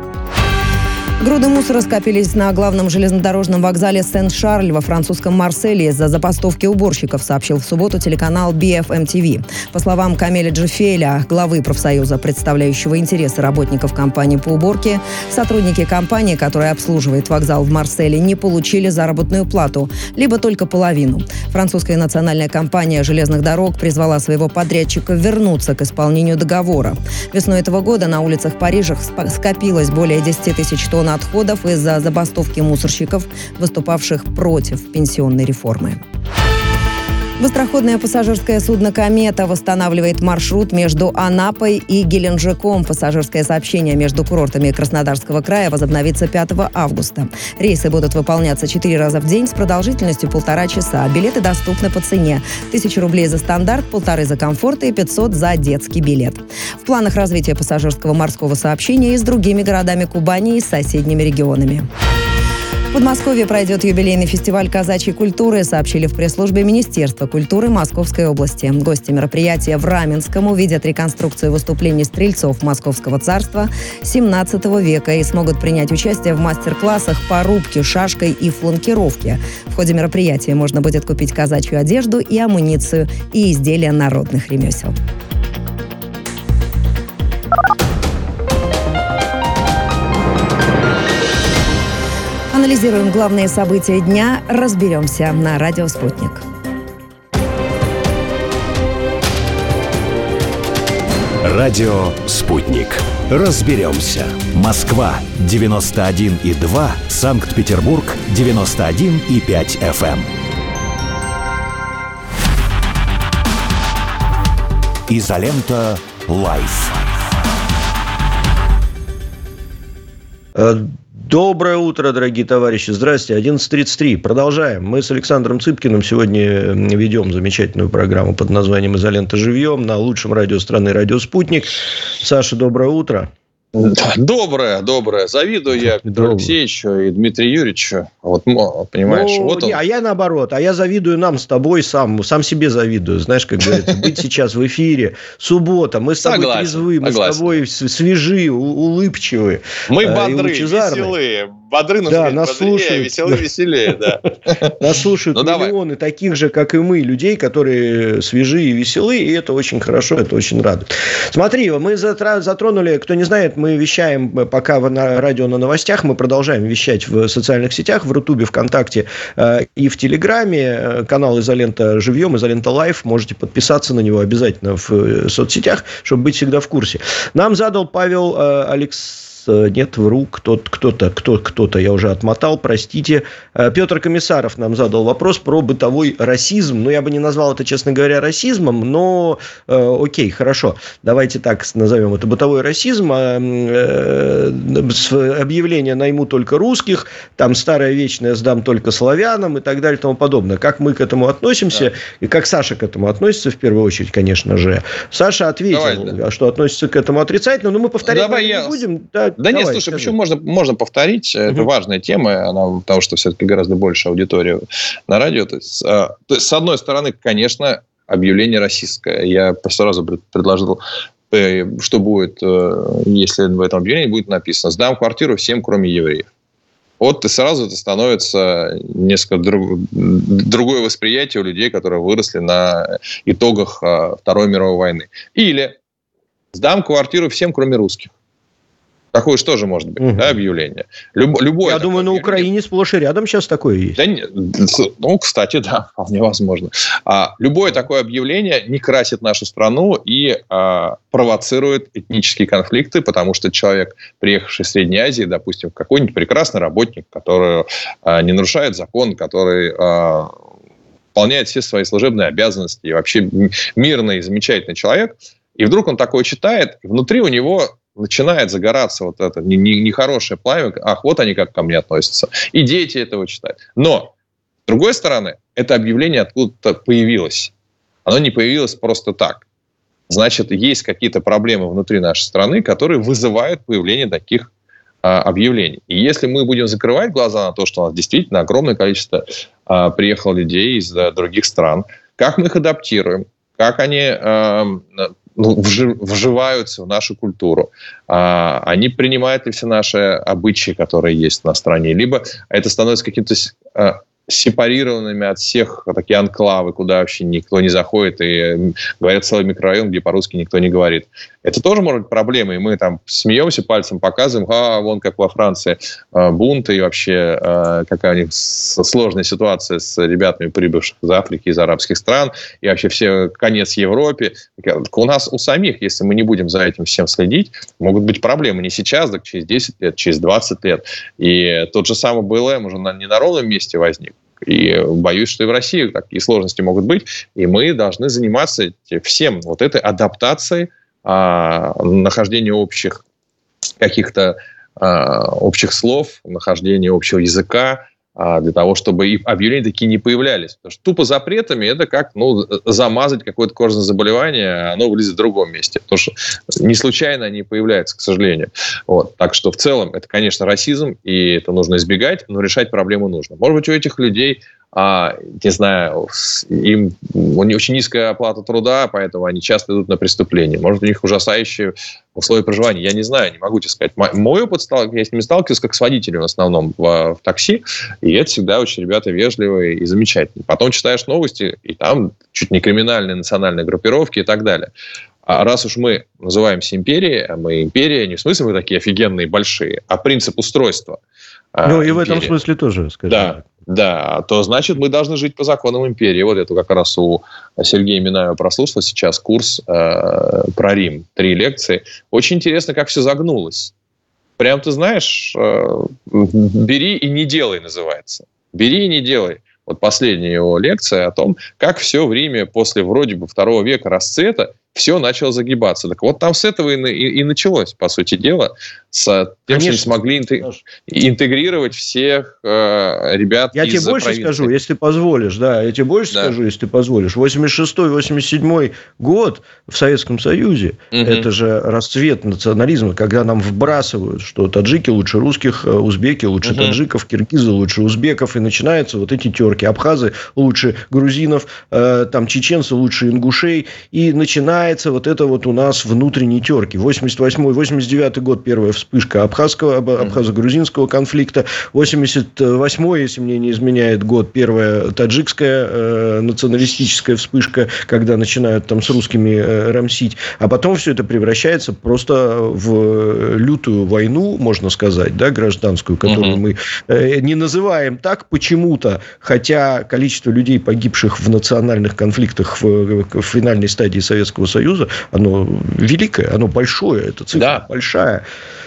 Груды мусора скопились на главном железнодорожном вокзале Сен-Шарль во французском Марселе из-за забастовки уборщиков, сообщил в субботу телеканал BFM-TV. По словам Камеля Джефеля, главы профсоюза, представляющего интересы работников компании по уборке, сотрудники компании, которая обслуживает вокзал в Марселе, не получили заработную плату, либо только половину. Французская национальная компания железных дорог призвала своего подрядчика вернуться к исполнению договора. Весной этого года на улицах Парижа скопилось более 10 тысяч тонн отходов из-за забастовки мусорщиков, выступавших против пенсионной реформы. Быстроходное пассажирское судно «Комета» восстанавливает маршрут между Анапой и Геленджиком. Пассажирское сообщение между курортами Краснодарского края возобновится 5 августа. Рейсы будут выполняться 4 раза в день с продолжительностью полтора часа. Билеты доступны по цене. 1000 рублей за стандарт, полторы за комфорт и 500 за детский билет. В планах развития пассажирского морского сообщения и с другими городами Кубани и соседними регионами. Подмосковье пройдет юбилейный фестиваль казачьей культуры, сообщили в пресс-службе Министерства культуры Московской области. Гости мероприятия в Раменском увидят реконструкцию выступлений стрельцов Московского царства 17 века и смогут принять участие в мастер-классах по рубке, шашкой и фланкировке. В ходе мероприятия можно будет купить казачью одежду и амуницию и изделия народных ремесел. Анализируем главные события дня, разберемся на радио «Спутник». Радио «Спутник». Разберемся. Москва, 91,2. Санкт-Петербург, 91,5 FM. Изолента Live. Доброе утро, дорогие товарищи. Здрасте. 11.33. Продолжаем. Мы с Александром Цыпкиным сегодня ведем замечательную программу под названием «Изолента живьем» на лучшем радио страны «Радио Спутник». Саша, доброе утро. Доброе, доброе. Завидую я Петру Алексеевичу и Дмитрию Юрьевичу. Вот, понимаешь, ну, вот он. Не, а я наоборот. А я завидую нам с тобой сам. Сам себе завидую. Знаешь, как говорится, быть сейчас в эфире. Суббота. Мы с тобой согласен, трезвы. Мы согласен. с тобой свежи, улыбчивые. Мы э, бодры, веселые бодры нужно да, нас слушают, веселые, веселее, да. Нас слушают миллионы таких же, как и мы, людей, которые свежие и веселые, и это очень хорошо, это очень радует. Смотри, мы затронули, кто не знает, мы вещаем пока на радио на новостях, мы продолжаем вещать в социальных сетях, в Рутубе, ВКонтакте э, и в Телеграме. Э, канал Изолента Живьем, Изолента Live. Можете подписаться на него обязательно в э, соцсетях, чтобы быть всегда в курсе. Нам задал Павел Алекс Э, нет, вру, кто-то, кто-то, кто, кто-то, я уже отмотал, простите. Э, Петр Комиссаров нам задал вопрос про бытовой расизм. Ну, я бы не назвал это, честно говоря, расизмом, но э, окей, хорошо. Давайте так назовем это бытовой расизм. А, э, объявление найму только русских, там старое вечное сдам только славянам и так далее и тому подобное. Как мы к этому относимся да. и как Саша к этому относится, в первую очередь, конечно же. Саша ответил, Давай, да. что относится к этому отрицательно, но мы повторять Давай не я... будем. Да, да Давай, нет, слушай, скажи. почему можно, можно повторить? Угу. Это важная тема, она, потому что все-таки гораздо больше аудитории на радио. То есть, а, то есть, с одной стороны, конечно, объявление российское. Я сразу предложил э, что будет, э, если в этом объявлении будет написано «Сдам квартиру всем, кроме евреев». Вот и сразу это становится несколько друг, другое восприятие у людей, которые выросли на итогах а, Второй мировой войны. Или «Сдам квартиру всем, кроме русских». Такое же тоже может быть, угу. да, объявление. Люб, любое Я думаю, на Украине сплошь и рядом сейчас такое есть. Да, ну, кстати, да, вполне возможно. А, любое такое объявление не красит нашу страну и а, провоцирует этнические конфликты, потому что человек, приехавший из Средней Азии, допустим, какой-нибудь прекрасный работник, который а, не нарушает закон, который а, выполняет все свои служебные обязанности и вообще мирный, замечательный человек, и вдруг он такое читает, и внутри у него начинает загораться вот это нехорошее пламя, ах, вот они как ко мне относятся. И дети этого читают. Но, с другой стороны, это объявление откуда-то появилось. Оно не появилось просто так. Значит, есть какие-то проблемы внутри нашей страны, которые вызывают появление таких а, объявлений. И если мы будем закрывать глаза на то, что у нас действительно огромное количество а, приехало людей из а, других стран, как мы их адаптируем, как они ну, вживаются в нашу культуру, а, они принимают ли все наши обычаи, которые есть на стране, либо это становится каким-то а, сепарированными от всех такие анклавы, куда вообще никто не заходит, и говорят целый микрорайон, где по-русски никто не говорит. Это тоже может быть проблемой, и мы там смеемся, пальцем показываем, а, вон как во Франции а, бунты, и вообще а, какая у них сложная ситуация с ребятами, прибывших из Африки, из арабских стран, и вообще все конец Европе. У нас у самих, если мы не будем за этим всем следить, могут быть проблемы не сейчас, так через 10 лет, через 20 лет. И тот же самый БЛМ уже на, не на ровном месте возник, и боюсь, что и в России такие сложности могут быть. И мы должны заниматься всем вот этой адаптацией, а, нахождением общих каких-то а, общих слов, нахождения общего языка, для того, чтобы и объявления такие не появлялись. Потому что тупо запретами это как ну, замазать какое-то кожное заболевание, а оно вылезет в другом месте. Потому что не случайно они появляются, к сожалению. Вот. Так что в целом это, конечно, расизм, и это нужно избегать, но решать проблему нужно. Может быть, у этих людей а, не знаю, им у них очень низкая оплата труда, поэтому они часто идут на преступления. Может, у них ужасающие условия проживания. Я не знаю, не могу тебе сказать. Мой опыт, стал, я с ними сталкивался как с водителем в основном в, в такси, и это всегда очень ребята вежливые и замечательные. Потом читаешь новости, и там чуть не криминальные национальные группировки и так далее. А раз уж мы называемся империей, а мы империя не в смысле мы такие офигенные большие, а принцип устройства. А, ну, и в этом смысле тоже, скажем да. так. Да, то значит мы должны жить по законам империи. Вот это как раз у Сергея Минаева прослушал сейчас курс э, про Рим, три лекции. Очень интересно, как все загнулось. Прям ты знаешь, э, бери и не делай называется. Бери и не делай. Вот последняя его лекция о том, как все в Риме после вроде бы второго века расцвета все начало загибаться. Так вот там с этого и, и, и началось, по сути дела, с тем, Конечно. что не смогли интегрировать всех э, ребят Я тебе больше провинции. скажу, если позволишь, да, я тебе больше да. скажу, если ты позволишь. 86-87 год в Советском Союзе, угу. это же расцвет национализма, когда нам вбрасывают, что таджики лучше русских, э, узбеки лучше угу. таджиков, киргизы лучше узбеков, и начинаются вот эти терки. Абхазы лучше грузинов, э, там чеченцы лучше ингушей, и начинается вот это вот у нас внутренние терки. 88-89 год первая вспышка абхазского, абхазо-грузинского конфликта, 88 если мне не изменяет год, первая таджикская э, националистическая вспышка, когда начинают там с русскими э, рамсить, а потом все это превращается просто в лютую войну, можно сказать, да, гражданскую, которую угу. мы э, не называем так почему-то, хотя количество людей, погибших в национальных конфликтах в, в финальной стадии Советского Союза, оно великое, оно большое, эта цифра да. большая.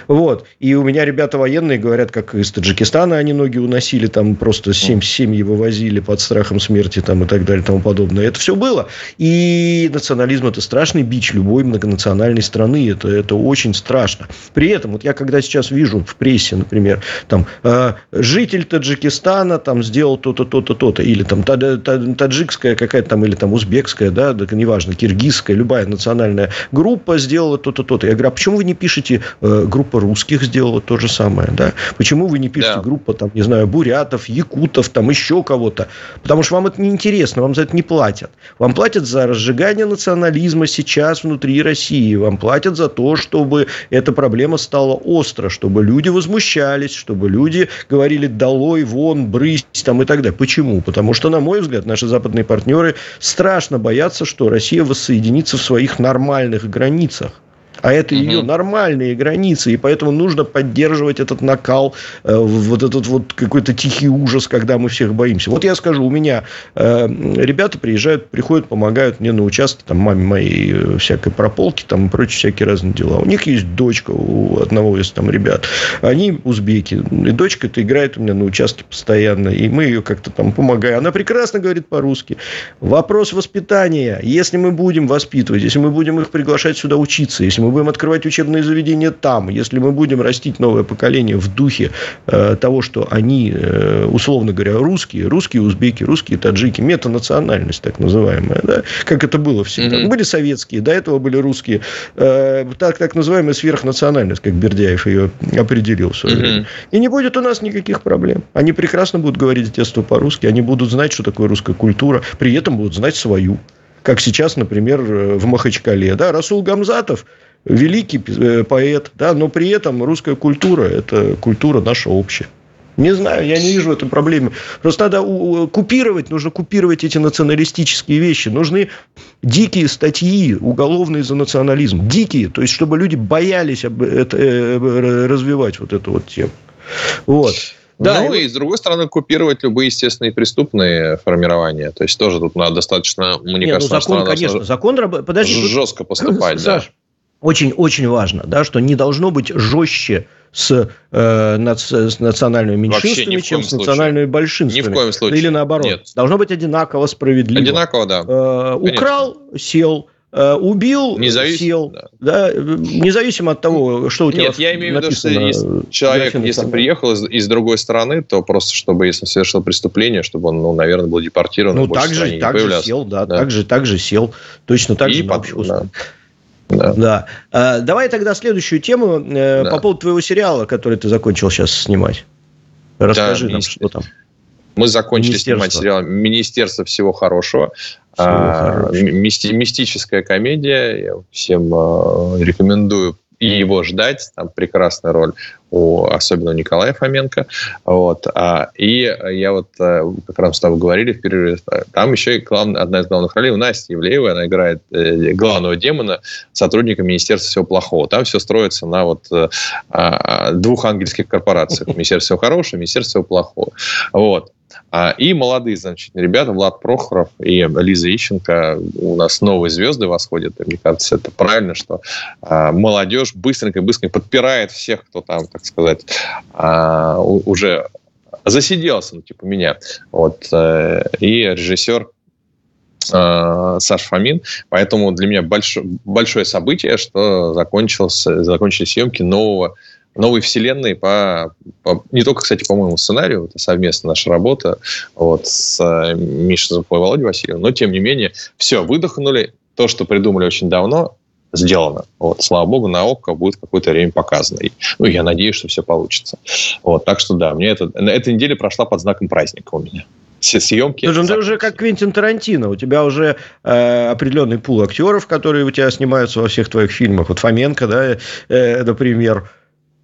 Вот. И у меня ребята военные говорят, как из Таджикистана они ноги уносили, там просто семь семьи вывозили под страхом смерти там, и так далее и тому подобное. Это все было. И национализм – это страшный бич любой многонациональной страны. Это, это очень страшно. При этом, вот я когда сейчас вижу в прессе, например, там, э, житель Таджикистана там сделал то-то, то-то, то-то, или там таджикская какая-то там, или там узбекская, да, да, неважно, киргизская, любая национальная группа сделала то-то, то-то. Я говорю, а почему вы не пишете э, группа русских сделала то же самое, да? Почему вы не пишете да. группа, там, не знаю, бурятов, якутов, там, еще кого-то? Потому что вам это неинтересно, вам за это не платят. Вам платят за разжигание национализма сейчас внутри России. Вам платят за то, чтобы эта проблема стала остро, чтобы люди возмущались, чтобы люди говорили «долой, вон, брысь» там и так далее. Почему? Потому что, на мой взгляд, наши западные партнеры страшно боятся, что Россия воссоединится в своих нормальных границах а это угу. ее нормальные границы, и поэтому нужно поддерживать этот накал, э, вот этот вот какой-то тихий ужас, когда мы всех боимся. Вот я скажу, у меня э, ребята приезжают, приходят, помогают мне на участке, там, маме моей э, всякой прополки, там, и прочие всякие разные дела. У них есть дочка у одного из там ребят, они узбеки, и дочка это играет у меня на участке постоянно, и мы ее как-то там помогаем. Она прекрасно говорит по-русски. Вопрос воспитания. Если мы будем воспитывать, если мы будем их приглашать сюда учиться, если мы мы будем открывать учебные заведения там, если мы будем растить новое поколение в духе э, того, что они, э, условно говоря, русские, русские узбеки, русские таджики, метанациональность так называемая, да, как это было всегда. Mm-hmm. Были советские, до этого были русские, э, так, так называемая сверхнациональность, как Бердяев ее определил в свое mm-hmm. время. И не будет у нас никаких проблем. Они прекрасно будут говорить с детства по-русски, они будут знать, что такое русская культура, при этом будут знать свою как сейчас, например, в Махачкале. Да, Расул Гамзатов великий э, поэт, да, но при этом русская культура – это культура наша общая. Не знаю, я не вижу этой проблемы. Просто надо купировать, нужно купировать эти националистические вещи. Нужны дикие статьи уголовные за национализм. Дикие, то есть, чтобы люди боялись это, э, развивать вот эту вот тему. Вот. Да, ну и, с другой стороны, купировать любые естественные преступные формирования. То есть тоже тут надо достаточно, мне Нет, кажется, ну, закон, конечно, закон, подожди, жестко поступать. Саш, да очень-очень важно, да, что не должно быть жестче с, э, над, с национальными меньшинствами, чем с национальными большинствами. Ни в коем случае. Или наоборот. Нет. Должно быть одинаково справедливо. Одинаково, да. Э, украл, сел. Э, убил, Независ... сел. Да. Да, независимо от того, что у тебя Нет, я имею в виду, что если человек, если приехал из, из другой страны, то просто, чтобы, если он совершил преступление, чтобы он, ну, наверное, был депортирован. Ну, так же, так же сел, да, да. Так, же, так же сел. Точно так И же под, да. Да. да. А, давай тогда следующую тему э, да. по поводу твоего сериала, который ты закончил сейчас снимать. Расскажи да, нам, что там. Мы закончили снимать сериал «Министерство всего хорошего». Всего а, Мисти, мистическая комедия. Я всем а, рекомендую и его ждать. Там прекрасная роль у, особенно у Николая Фоменко. Вот. А, и я вот, э, как раз с тобой говорили в перерыве, там еще и главная, одна из главных ролей у Насти Евлеевой, она играет э, главного демона, сотрудника Министерства всего плохого. Там все строится на вот э, а, двух ангельских корпорациях. Министерство всего хорошего, Министерство всего плохого. Вот. А, и молодые, значит, ребята, Влад Прохоров и Лиза Ищенко, у нас новые звезды восходят. И мне кажется, это правильно, что а, молодежь быстренько-быстренько подпирает всех, кто там, так сказать, а, уже засиделся, ну, типа меня. Вот. Э, и режиссер э, Саша Фомин. Поэтому для меня большое, большое событие, что закончилось, закончились съемки нового новой вселенной по, по не только, кстати, по моему сценарию, это совместная наша работа вот, с э, Мишей Зубковой и Володей Васильевым, но, тем не менее, все, выдохнули, то, что придумали очень давно, сделано. Вот, слава богу, на ОККО будет какое-то время показано. И, ну, я надеюсь, что все получится. Вот, так что, да, мне это, эта неделя прошла под знаком праздника у меня все съемки. Слушай, ну ты уже как Квентин Тарантино. У тебя уже э, определенный пул актеров, которые у тебя снимаются во всех твоих фильмах. Вот Фоменко, да, э, например.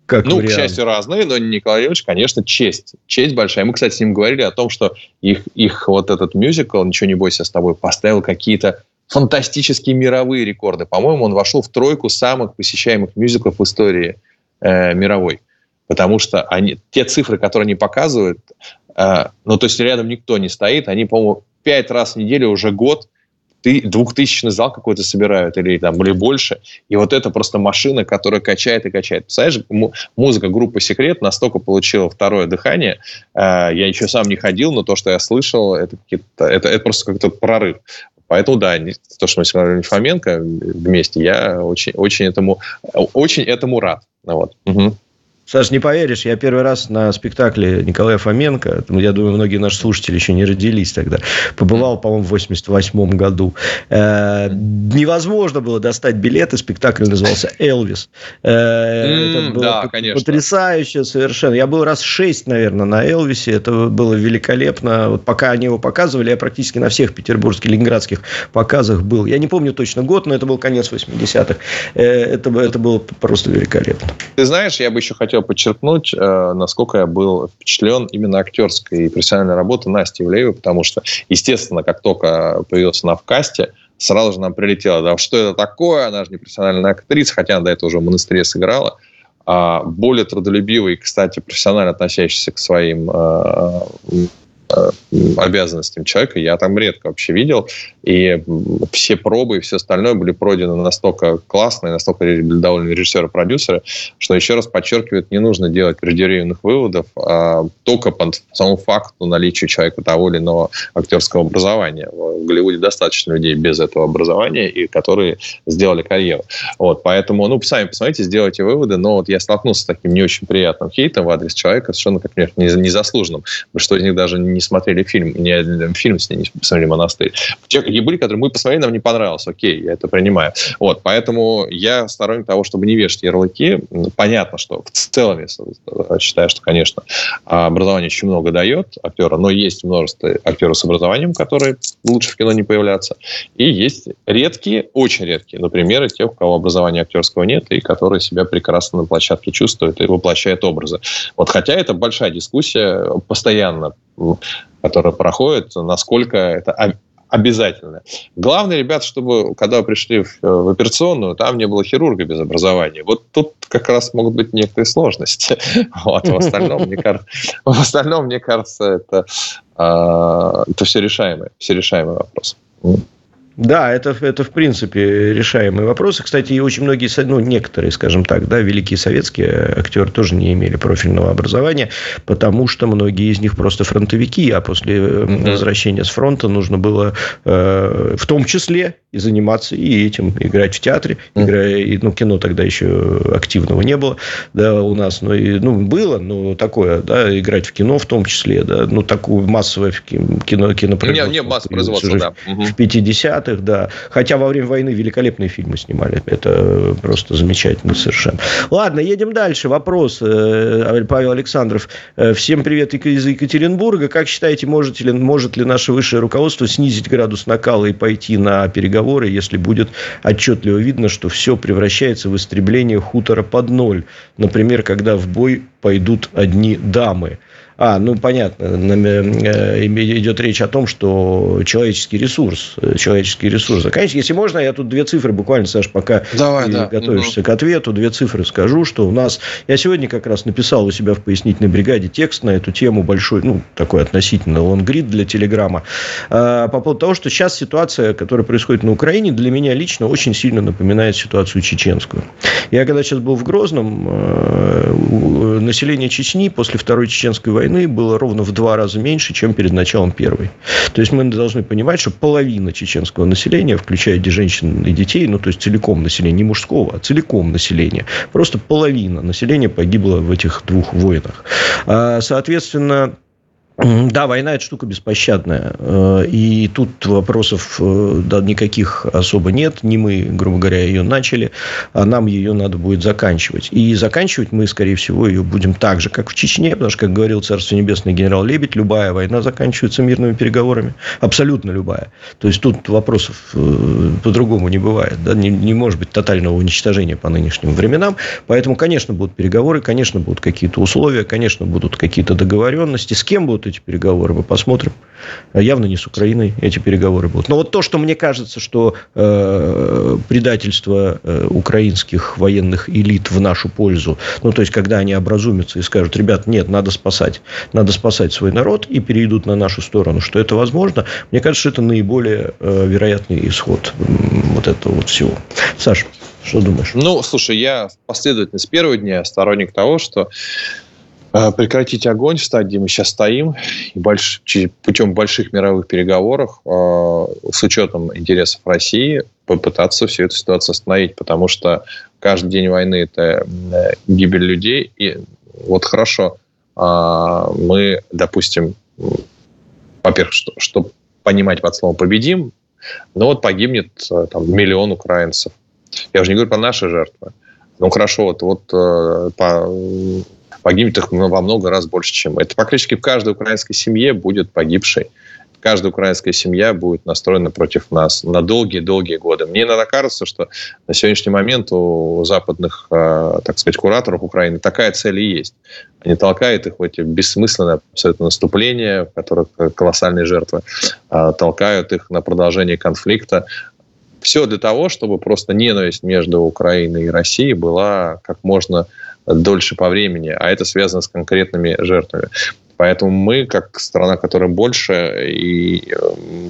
Как ну, вариант. к счастью, разные, но Николай Ильич, конечно, честь. Честь большая. Мы, кстати, с ним говорили о том, что их, их вот этот мюзикл «Ничего не бойся с тобой» поставил какие-то фантастические мировые рекорды. По-моему, он вошел в тройку самых посещаемых мюзиклов в истории э, мировой. Потому что они, те цифры, которые они показывают, э, ну, то есть рядом никто не стоит, они, по-моему, пять раз в неделю уже год двухтысячный зал какой-то собирают или там или больше. И вот это просто машина, которая качает и качает. Представляешь, музыка группы «Секрет» настолько получила второе дыхание. Э, я еще сам не ходил, но то, что я слышал, это, это, это просто как-то прорыв. Поэтому, да, то, что мы смотрели Фоменко вместе, я очень, очень, этому, очень этому рад. Вот. Угу. Саш, не поверишь, я первый раз на спектакле Николая Фоменко, я думаю, многие наши слушатели еще не родились тогда, побывал, по-моему, в 88 году. Э, невозможно было достать билеты, спектакль назывался «Элвис». Э, это было да, конечно. потрясающе совершенно. Я был раз шесть, наверное, на «Элвисе», это было великолепно. Вот пока они его показывали, я практически на всех петербургских, ленинградских показах был. Я не помню точно год, но это был конец 80-х. Э, это, это было просто великолепно. Ты знаешь, я бы еще хотел хотел подчеркнуть, э, насколько я был впечатлен именно актерской и профессиональной работы Насти Ивлеевой, потому что, естественно, как только появился на вкасте, сразу же нам прилетело, да, что это такое, она же не профессиональная актриса, хотя она до этого уже в монастыре сыграла, а более трудолюбивый, кстати, профессионально относящийся к своим Э, обязанностям человека я там редко вообще видел. И все пробы и все остальное были пройдены настолько классно и настолько довольны режиссеры продюсеры, что еще раз подчеркивает, не нужно делать преждевременных выводов, а только по самому факту наличия человека того или иного актерского образования. В Голливуде достаточно людей без этого образования, и которые сделали карьеру. Вот, поэтому, ну, сами посмотрите, сделайте выводы, но вот я столкнулся с таким не очень приятным хейтом в адрес человека, совершенно, как мне, незаслуженным, что из них даже не смотрели фильм, один фильм с ней не посмотрели «Монастырь». Те были, которые мы посмотрели, нам не понравилось. Окей, я это принимаю. Вот, поэтому я сторонник того, чтобы не вешать ярлыки. Понятно, что в целом я считаю, что, конечно, образование очень много дает актера, но есть множество актеров с образованием, которые лучше в кино не появляться. И есть редкие, очень редкие, например, тех, у кого образования актерского нет, и которые себя прекрасно на площадке чувствуют и воплощают образы. Вот хотя это большая дискуссия постоянно которая проходит, насколько это обязательно. Главное, ребят, чтобы когда вы пришли в, в операционную, там не было хирурга без образования. Вот тут как раз могут быть некоторые сложности. Вот, в остальном, мне кажется, в остальном, мне кажется, это, а, это все решаемый, все решаемый вопрос. Да, это, это в принципе решаемые вопросы. Кстати, и очень многие, ну, некоторые, скажем так, да, великие советские актеры тоже не имели профильного образования, потому что многие из них просто фронтовики, а после mm-hmm. возвращения с фронта нужно было э, в том числе и заниматься и этим, играть в театре, mm-hmm. играя, и, ну, кино тогда еще активного не было, да, у нас, ну, и, ну, было, ну, такое, да, играть в кино в том числе, да, ну, такое массовое кино, кинопроизводство. Не, не массовое производство, да. В 50 70-х, да. Хотя во время войны великолепные фильмы снимали. Это просто замечательно совершенно. Ладно, едем дальше. Вопрос. Э, Павел Александров. Э, всем привет из Екатеринбурга. Как считаете, может ли, может ли наше высшее руководство снизить градус накала и пойти на переговоры, если будет отчетливо видно, что все превращается в истребление хутора под ноль? Например, когда в бой пойдут одни дамы. А, ну, понятно. Э, идет речь о том, что человеческий ресурс. Э, человеческий ресурс. Конечно, если можно, я тут две цифры буквально, Саш, пока Давай, ты да. готовишься угу. к ответу, две цифры скажу, что у нас... Я сегодня как раз написал у себя в пояснительной бригаде текст на эту тему большой, ну, такой относительно лонгрид для Телеграма. А, по поводу того, что сейчас ситуация, которая происходит на Украине, для меня лично очень сильно напоминает ситуацию чеченскую. Я когда сейчас был в Грозном, э, население Чечни после Второй Чеченской войны войны было ровно в два раза меньше, чем перед началом Первой. То есть мы должны понимать, что половина чеченского населения, включая женщин и детей, ну то есть целиком населения, не мужского, а целиком населения, просто половина населения погибла в этих двух войнах. А, соответственно, да, война – это штука беспощадная. Э, и тут вопросов э, да, никаких особо нет. Не мы, грубо говоря, ее начали, а нам ее надо будет заканчивать. И заканчивать мы, скорее всего, ее будем так же, как в Чечне. Потому что, как говорил Царство Небесное генерал Лебедь, любая война заканчивается мирными переговорами. Абсолютно любая. То есть, тут вопросов э, по-другому не бывает. Да? Не, не может быть тотального уничтожения по нынешним временам. Поэтому, конечно, будут переговоры, конечно, будут какие-то условия, конечно, будут какие-то договоренности. С кем будут эти переговоры, мы посмотрим. Явно не с Украиной эти переговоры будут. Но вот то, что мне кажется, что э, предательство э, украинских военных элит в нашу пользу, ну, то есть, когда они образумятся и скажут, ребят, нет, надо спасать, надо спасать свой народ и перейдут на нашу сторону, что это возможно, мне кажется, что это наиболее э, вероятный исход вот этого вот всего. Саша, что думаешь? Ну, слушай, я последовательно с первого дня сторонник того, что прекратить огонь в стадии мы сейчас стоим и больш, путем больших мировых переговоров э, с учетом интересов России попытаться всю эту ситуацию остановить, потому что каждый день войны это э, гибель людей. И вот хорошо, мы, допустим, во-первых, что, что понимать под словом победим, но вот погибнет там, миллион украинцев. Я уже не говорю про наши жертвы. Ну хорошо, вот, вот по погибнет их во много раз больше, чем мы. Это практически в каждой украинской семье будет погибший. Каждая украинская семья будет настроена против нас на долгие-долгие годы. Мне иногда кажется, что на сегодняшний момент у западных, э, так сказать, кураторов Украины такая цель и есть. Они толкают их в эти бессмысленные абсолютно наступления, в которых колоссальные жертвы, э, толкают их на продолжение конфликта. Все для того, чтобы просто ненависть между Украиной и Россией была как можно дольше по времени, а это связано с конкретными жертвами. Поэтому мы, как страна, которая больше и э,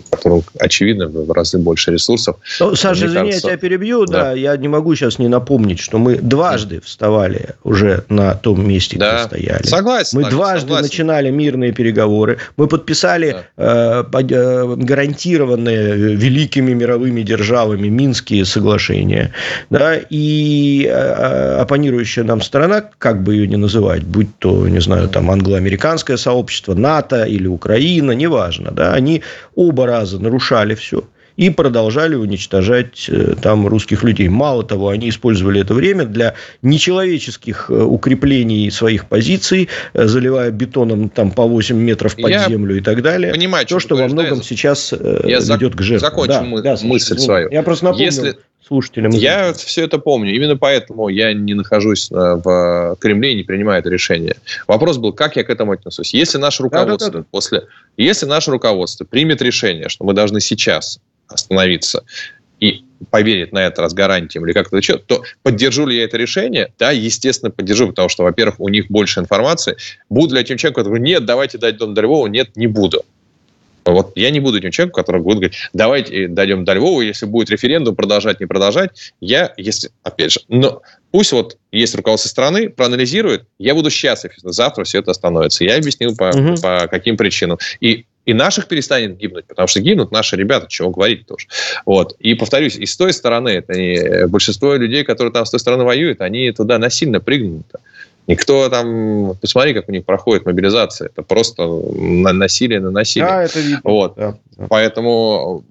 которым, очевидно, в разы больше ресурсов. Ну, Саша, извини, кажется... я тебя перебью. Да. да, я не могу сейчас не напомнить, что мы дважды вставали уже на том месте, да. где стояли. Согласен. Мы так, дважды согласен. начинали мирные переговоры. Мы подписали да. э, э гарантированные великими мировыми державами Минские соглашения. Да, и э, оппонирующая нам страна, как бы ее ни называть, будь то, не знаю, там англо-американская сообщество, НАТО или Украина, неважно, да, они оба раза нарушали все и продолжали уничтожать э, там русских людей. Мало того, они использовали это время для нечеловеческих э, укреплений своих позиций, э, заливая бетоном там по 8 метров под Я землю и так далее. Понимаю, То, что во многом сейчас Я ведет к жертвам. Закончу да, мы, да, мысль свою. Я просто напомню, Если слушателям. Я все это помню. Именно поэтому я не нахожусь в Кремле и не принимаю это решение. Вопрос был, как я к этому отнесусь. Если наше руководство да, да, да. после, если наше руководство примет решение, что мы должны сейчас остановиться и поверить на это раз гарантиям или как-то еще, то поддержу ли я это решение? Да, естественно, поддержу, потому что, во-первых, у них больше информации. Буду ли я тем человеком, который нет, давайте дать дом до Львова? Нет, не буду. Вот я не буду тем человеком, который будет говорить, давайте дойдем до Львова, если будет референдум, продолжать, не продолжать. Я, если, опять же, но пусть вот есть руководство страны, проанализирует, я буду счастлив, если завтра все это остановится. Я объяснил, по, угу. по каким причинам. И и наших перестанет гибнуть, потому что гибнут наши ребята, чего говорить тоже. Вот. И повторюсь, и с той стороны, это не, большинство людей, которые там с той стороны воюют, они туда насильно пригнуты. Никто там... Посмотри, как у них проходит мобилизация. Это просто насилие на насилие. Да, это видно. Вот. Да, да. Поэтому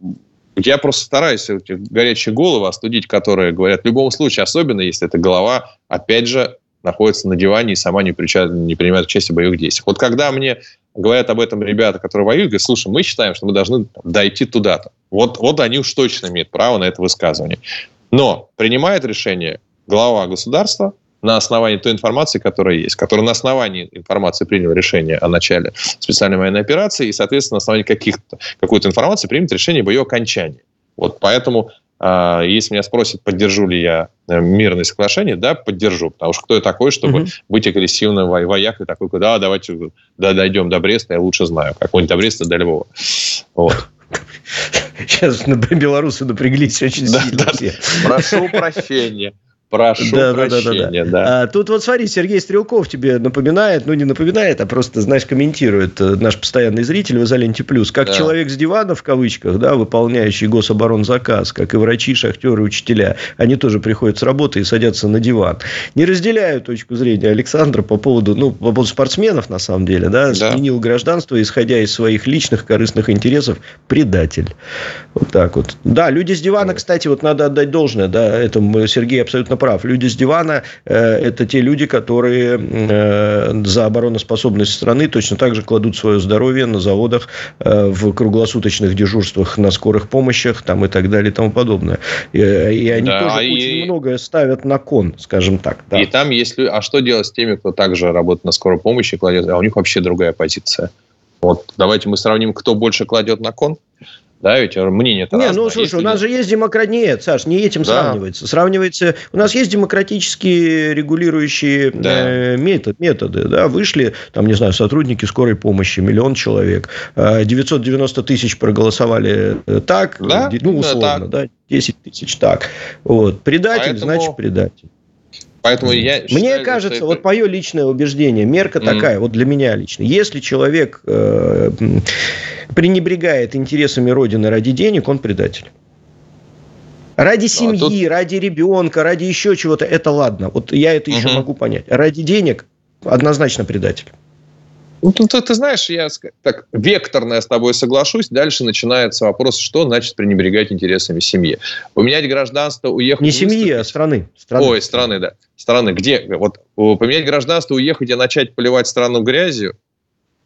я просто стараюсь эти горячие головы остудить, которые говорят, в любом случае, особенно если эта голова, опять же, находится на диване и сама не, принимает, не принимает участие в боевых действиях. Вот когда мне говорят об этом ребята, которые воюют, говорят, слушай, мы считаем, что мы должны дойти туда-то. Вот, вот они уж точно имеют право на это высказывание. Но принимает решение глава государства, на основании той информации, которая есть, который на основании информации принял решение о начале специальной военной операции и, соответственно, на основании каких-то, какой-то информации примет решение об ее окончании. Вот поэтому если меня спросят, поддержу ли я э, мирное соглашение, да, поддержу. Потому что кто я такой, чтобы угу. быть агрессивным воякой, такой, да, давайте да, дойдем до Бреста, я лучше знаю. Какой-нибудь до Бреста, до Львова. Вот. Сейчас белорусы напряглись очень сильно. Прошу прощения. Прошу да, прощения, да. да, да, да. А, тут вот смотри, Сергей Стрелков тебе напоминает, ну не напоминает, а просто, знаешь, комментирует э, наш постоянный зритель в «Изоленте плюс», как да. человек с дивана, в кавычках, да, выполняющий гособоронзаказ, как и врачи, шахтеры, учителя, они тоже приходят с работы и садятся на диван. Не разделяю точку зрения Александра по поводу, ну, по поводу спортсменов, на самом деле, да, да. сменил гражданство, исходя из своих личных корыстных интересов, предатель. Вот так вот. Да, люди с дивана, кстати, вот надо отдать должное, да, этому Сергей абсолютно прав. Люди с дивана э, – это те люди, которые э, за обороноспособность страны точно так же кладут свое здоровье на заводах, э, в круглосуточных дежурствах, на скорых помощях там, и так далее и тому подобное. И, и они да, тоже и... очень многое ставят на кон, скажем так. Да. И там если А что делать с теми, кто также работает на скорой помощи, кладет, а у них вообще другая позиция? Вот давайте мы сравним, кто больше кладет на кон. Да, ведь мнение-то Не, ну, слушай, у нас же есть демократ... Нет, Саш, не этим да. сравнивается. Сравнивается... У нас есть демократические регулирующие да. э, метод, методы. Да, вышли, там, не знаю, сотрудники скорой помощи, миллион человек. 990 э, тысяч проголосовали э, так, да? ну, условно, да, 10 тысяч так. Вот. Предатель, Поэтому... значит, предатель. Поэтому я считаю, Мне кажется, это... вот мое личное убеждение, мерка mm. такая, вот для меня лично. Если человек э, пренебрегает интересами Родины ради денег, он предатель. Ради семьи, а тут... ради ребенка, ради еще чего-то, это ладно. Вот я это еще угу. могу понять. Ради денег однозначно предатель. Ну, ты, ты, ты знаешь, я так векторно я с тобой соглашусь. Дальше начинается вопрос, что значит пренебрегать интересами семьи. Поменять гражданство, уехать... Не семьи, а страны. страны. Ой, страны, да. Страны. Где? Вот поменять гражданство, уехать и начать поливать страну грязью,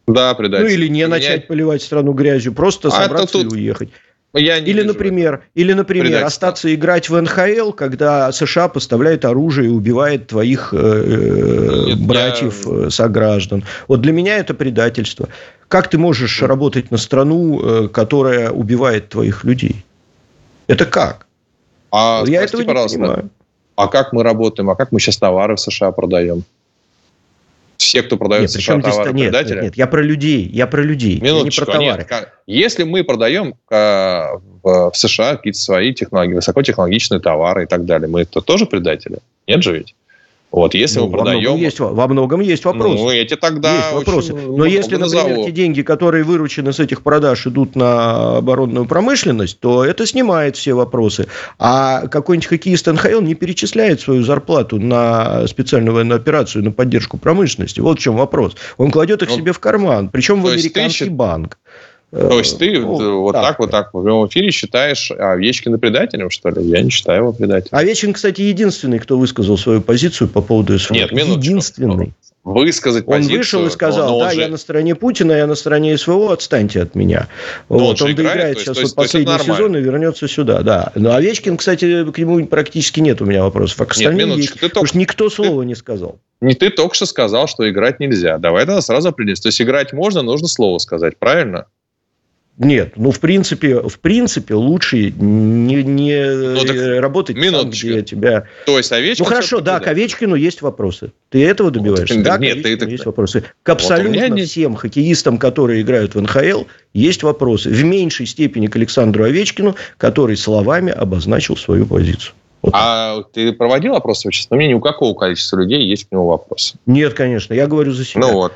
да, предатель. Ну, или не Поменять... начать поливать страну грязью, просто а собраться тут... и уехать. Я или, например, или, например, остаться играть в НХЛ, когда США поставляет оружие и убивает твоих э, Нет, братьев, я... Э, сограждан. Вот для меня это предательство. Как ты можешь работать на страну, э, которая убивает твоих людей? Это как? А, я этого не понимаю. А как мы работаем? А как мы сейчас товары в США продаем? Все, кто продает нет, США товары нет, предателя? Нет, нет, я про людей, я про людей, Минуточку, я не про товары. Нет, если мы продаем э, в США какие-то свои технологии, высокотехнологичные товары и так далее, мы это тоже предатели? Нет же ведь? Вот, если ну, мы продаем... Во многом, есть, во многом есть вопросы. Ну, эти тогда есть вопросы. Но если, например, назову. те деньги, которые выручены с этих продаж, идут на оборонную промышленность, то это снимает все вопросы. А какой-нибудь хоккеист НХЛ не перечисляет свою зарплату на специальную военную операцию, на поддержку промышленности. Вот в чем вопрос. Он кладет их ну, себе в карман, причем в американский ты... банк. То есть ты ну, вот так, так вот так в прямом эфире считаешь Овечкина предателем, что ли? Я не считаю его предателем. Овечкин, кстати, единственный, кто высказал свою позицию по поводу СВО. Нет, минуточку. Единственный. Высказать он позицию. Он вышел и сказал, но да, же... я на стороне Путина, я на стороне СВО, отстаньте от меня. Но вот, он, он доиграет есть, сейчас то есть, вот последний сезон и вернется сюда, да. Но Овечкин, кстати, к нему практически нет у меня вопросов. А к остальным Нет, есть, ты потому что никто слова ты... не сказал. Не ты только что сказал, что играть нельзя. Давай тогда сразу определимся. То есть играть можно, нужно слово сказать, правильно? Нет, ну в принципе, в принципе лучше не, не ну, работать минуточку. там, где тебя. То есть Овечкин. Ну хорошо, да, к Овечкину есть вопросы. Ты этого добиваешься? Вот, да, нет, к Овечкину есть вопросы. К абсолютно вот всем нет. хоккеистам, которые играют в НХЛ, есть вопросы. В меньшей степени к Александру Овечкину, который словами обозначил свою позицию. Вот. А ты проводил опрос общественного мнения? У какого количества людей есть к нему вопросы? Нет, конечно. Я говорю за себя. Ну вот.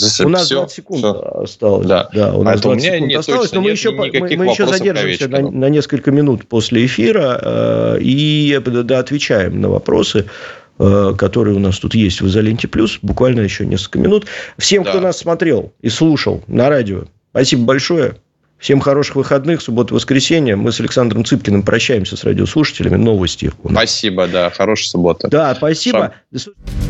За, у нас все, 20 секунд все. осталось. Да. да, у нас а 20 секунд осталось, но мы еще, мы, мы еще задержимся на, на несколько минут после эфира э, и да, отвечаем на вопросы э, которые у нас тут есть в «Изоленте плюс». Буквально еще несколько минут. Всем, да. кто нас смотрел и слушал на радио, спасибо большое. Всем хороших выходных, суббота, воскресенье. Мы с Александром Цыпкиным прощаемся с радиослушателями. Новости. Спасибо, да. Хорошей субботы. Да, спасибо. Шам.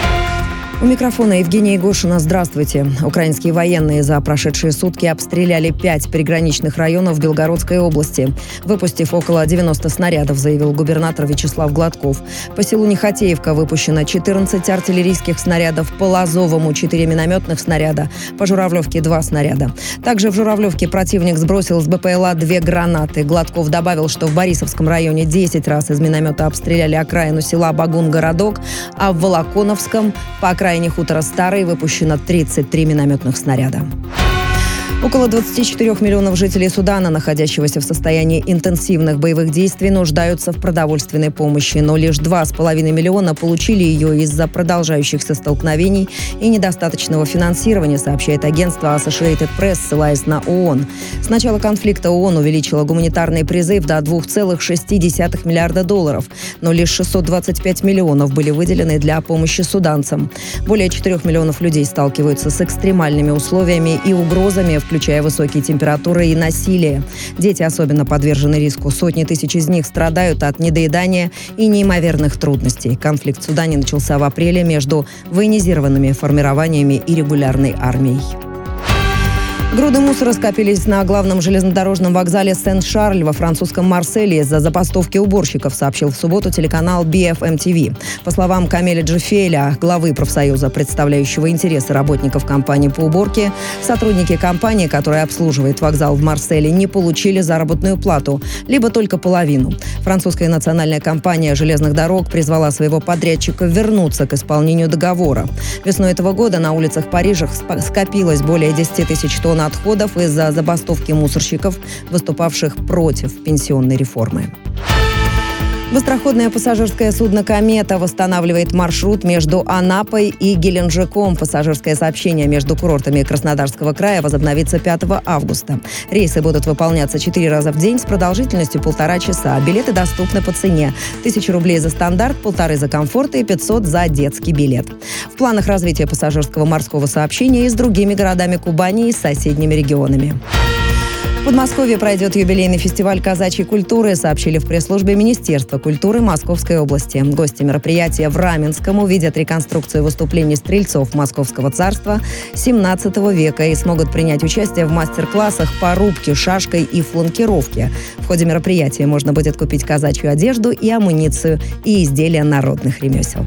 У микрофона Евгения Егошина. Здравствуйте. Украинские военные за прошедшие сутки обстреляли пять приграничных районов Белгородской области, выпустив около 90 снарядов, заявил губернатор Вячеслав Гладков. По селу Нехотеевка выпущено 14 артиллерийских снарядов, по Лазовому 4 минометных снаряда, по Журавлевке 2 снаряда. Также в Журавлевке противник сбросил с БПЛА две гранаты. Гладков добавил, что в Борисовском районе 10 раз из миномета обстреляли окраину села Багун-городок, а в Волоконовском по окраине окраине хутора Старый выпущено 33 минометных снаряда. Около 24 миллионов жителей Судана, находящегося в состоянии интенсивных боевых действий, нуждаются в продовольственной помощи, но лишь 2,5 миллиона получили ее из-за продолжающихся столкновений и недостаточного финансирования, сообщает агентство Associated Press, ссылаясь на ООН. С начала конфликта ООН увеличила гуманитарный призыв до 2,6 миллиарда долларов, но лишь 625 миллионов были выделены для помощи суданцам. Более 4 миллионов людей сталкиваются с экстремальными условиями и угрозами, в включая высокие температуры и насилие. Дети особенно подвержены риску. Сотни тысяч из них страдают от недоедания и неимоверных трудностей. Конфликт в Судане начался в апреле между военизированными формированиями и регулярной армией. Груды мусора скопились на главном железнодорожном вокзале Сен-Шарль во французском Марселе из-за забастовки уборщиков, сообщил в субботу телеканал BFM TV. По словам Камеля Джифеля, главы профсоюза, представляющего интересы работников компании по уборке, сотрудники компании, которая обслуживает вокзал в Марселе, не получили заработную плату, либо только половину. Французская национальная компания железных дорог призвала своего подрядчика вернуться к исполнению договора. Весной этого года на улицах Парижа скопилось более 10 тысяч тонн отходов из-за забастовки мусорщиков, выступавших против пенсионной реформы. Быстроходное пассажирское судно «Комета» восстанавливает маршрут между Анапой и Геленджиком. Пассажирское сообщение между курортами Краснодарского края возобновится 5 августа. Рейсы будут выполняться 4 раза в день с продолжительностью полтора часа. Билеты доступны по цене. 1000 рублей за стандарт, полторы за комфорт и 500 за детский билет. В планах развития пассажирского морского сообщения и с другими городами Кубани и соседними регионами. В Подмосковье пройдет юбилейный фестиваль казачьей культуры, сообщили в пресс-службе Министерства культуры Московской области. Гости мероприятия в Раменском увидят реконструкцию выступлений стрельцов Московского царства 17 века и смогут принять участие в мастер-классах по рубке, шашкой и фланкировке. В ходе мероприятия можно будет купить казачью одежду и амуницию и изделия народных ремесел.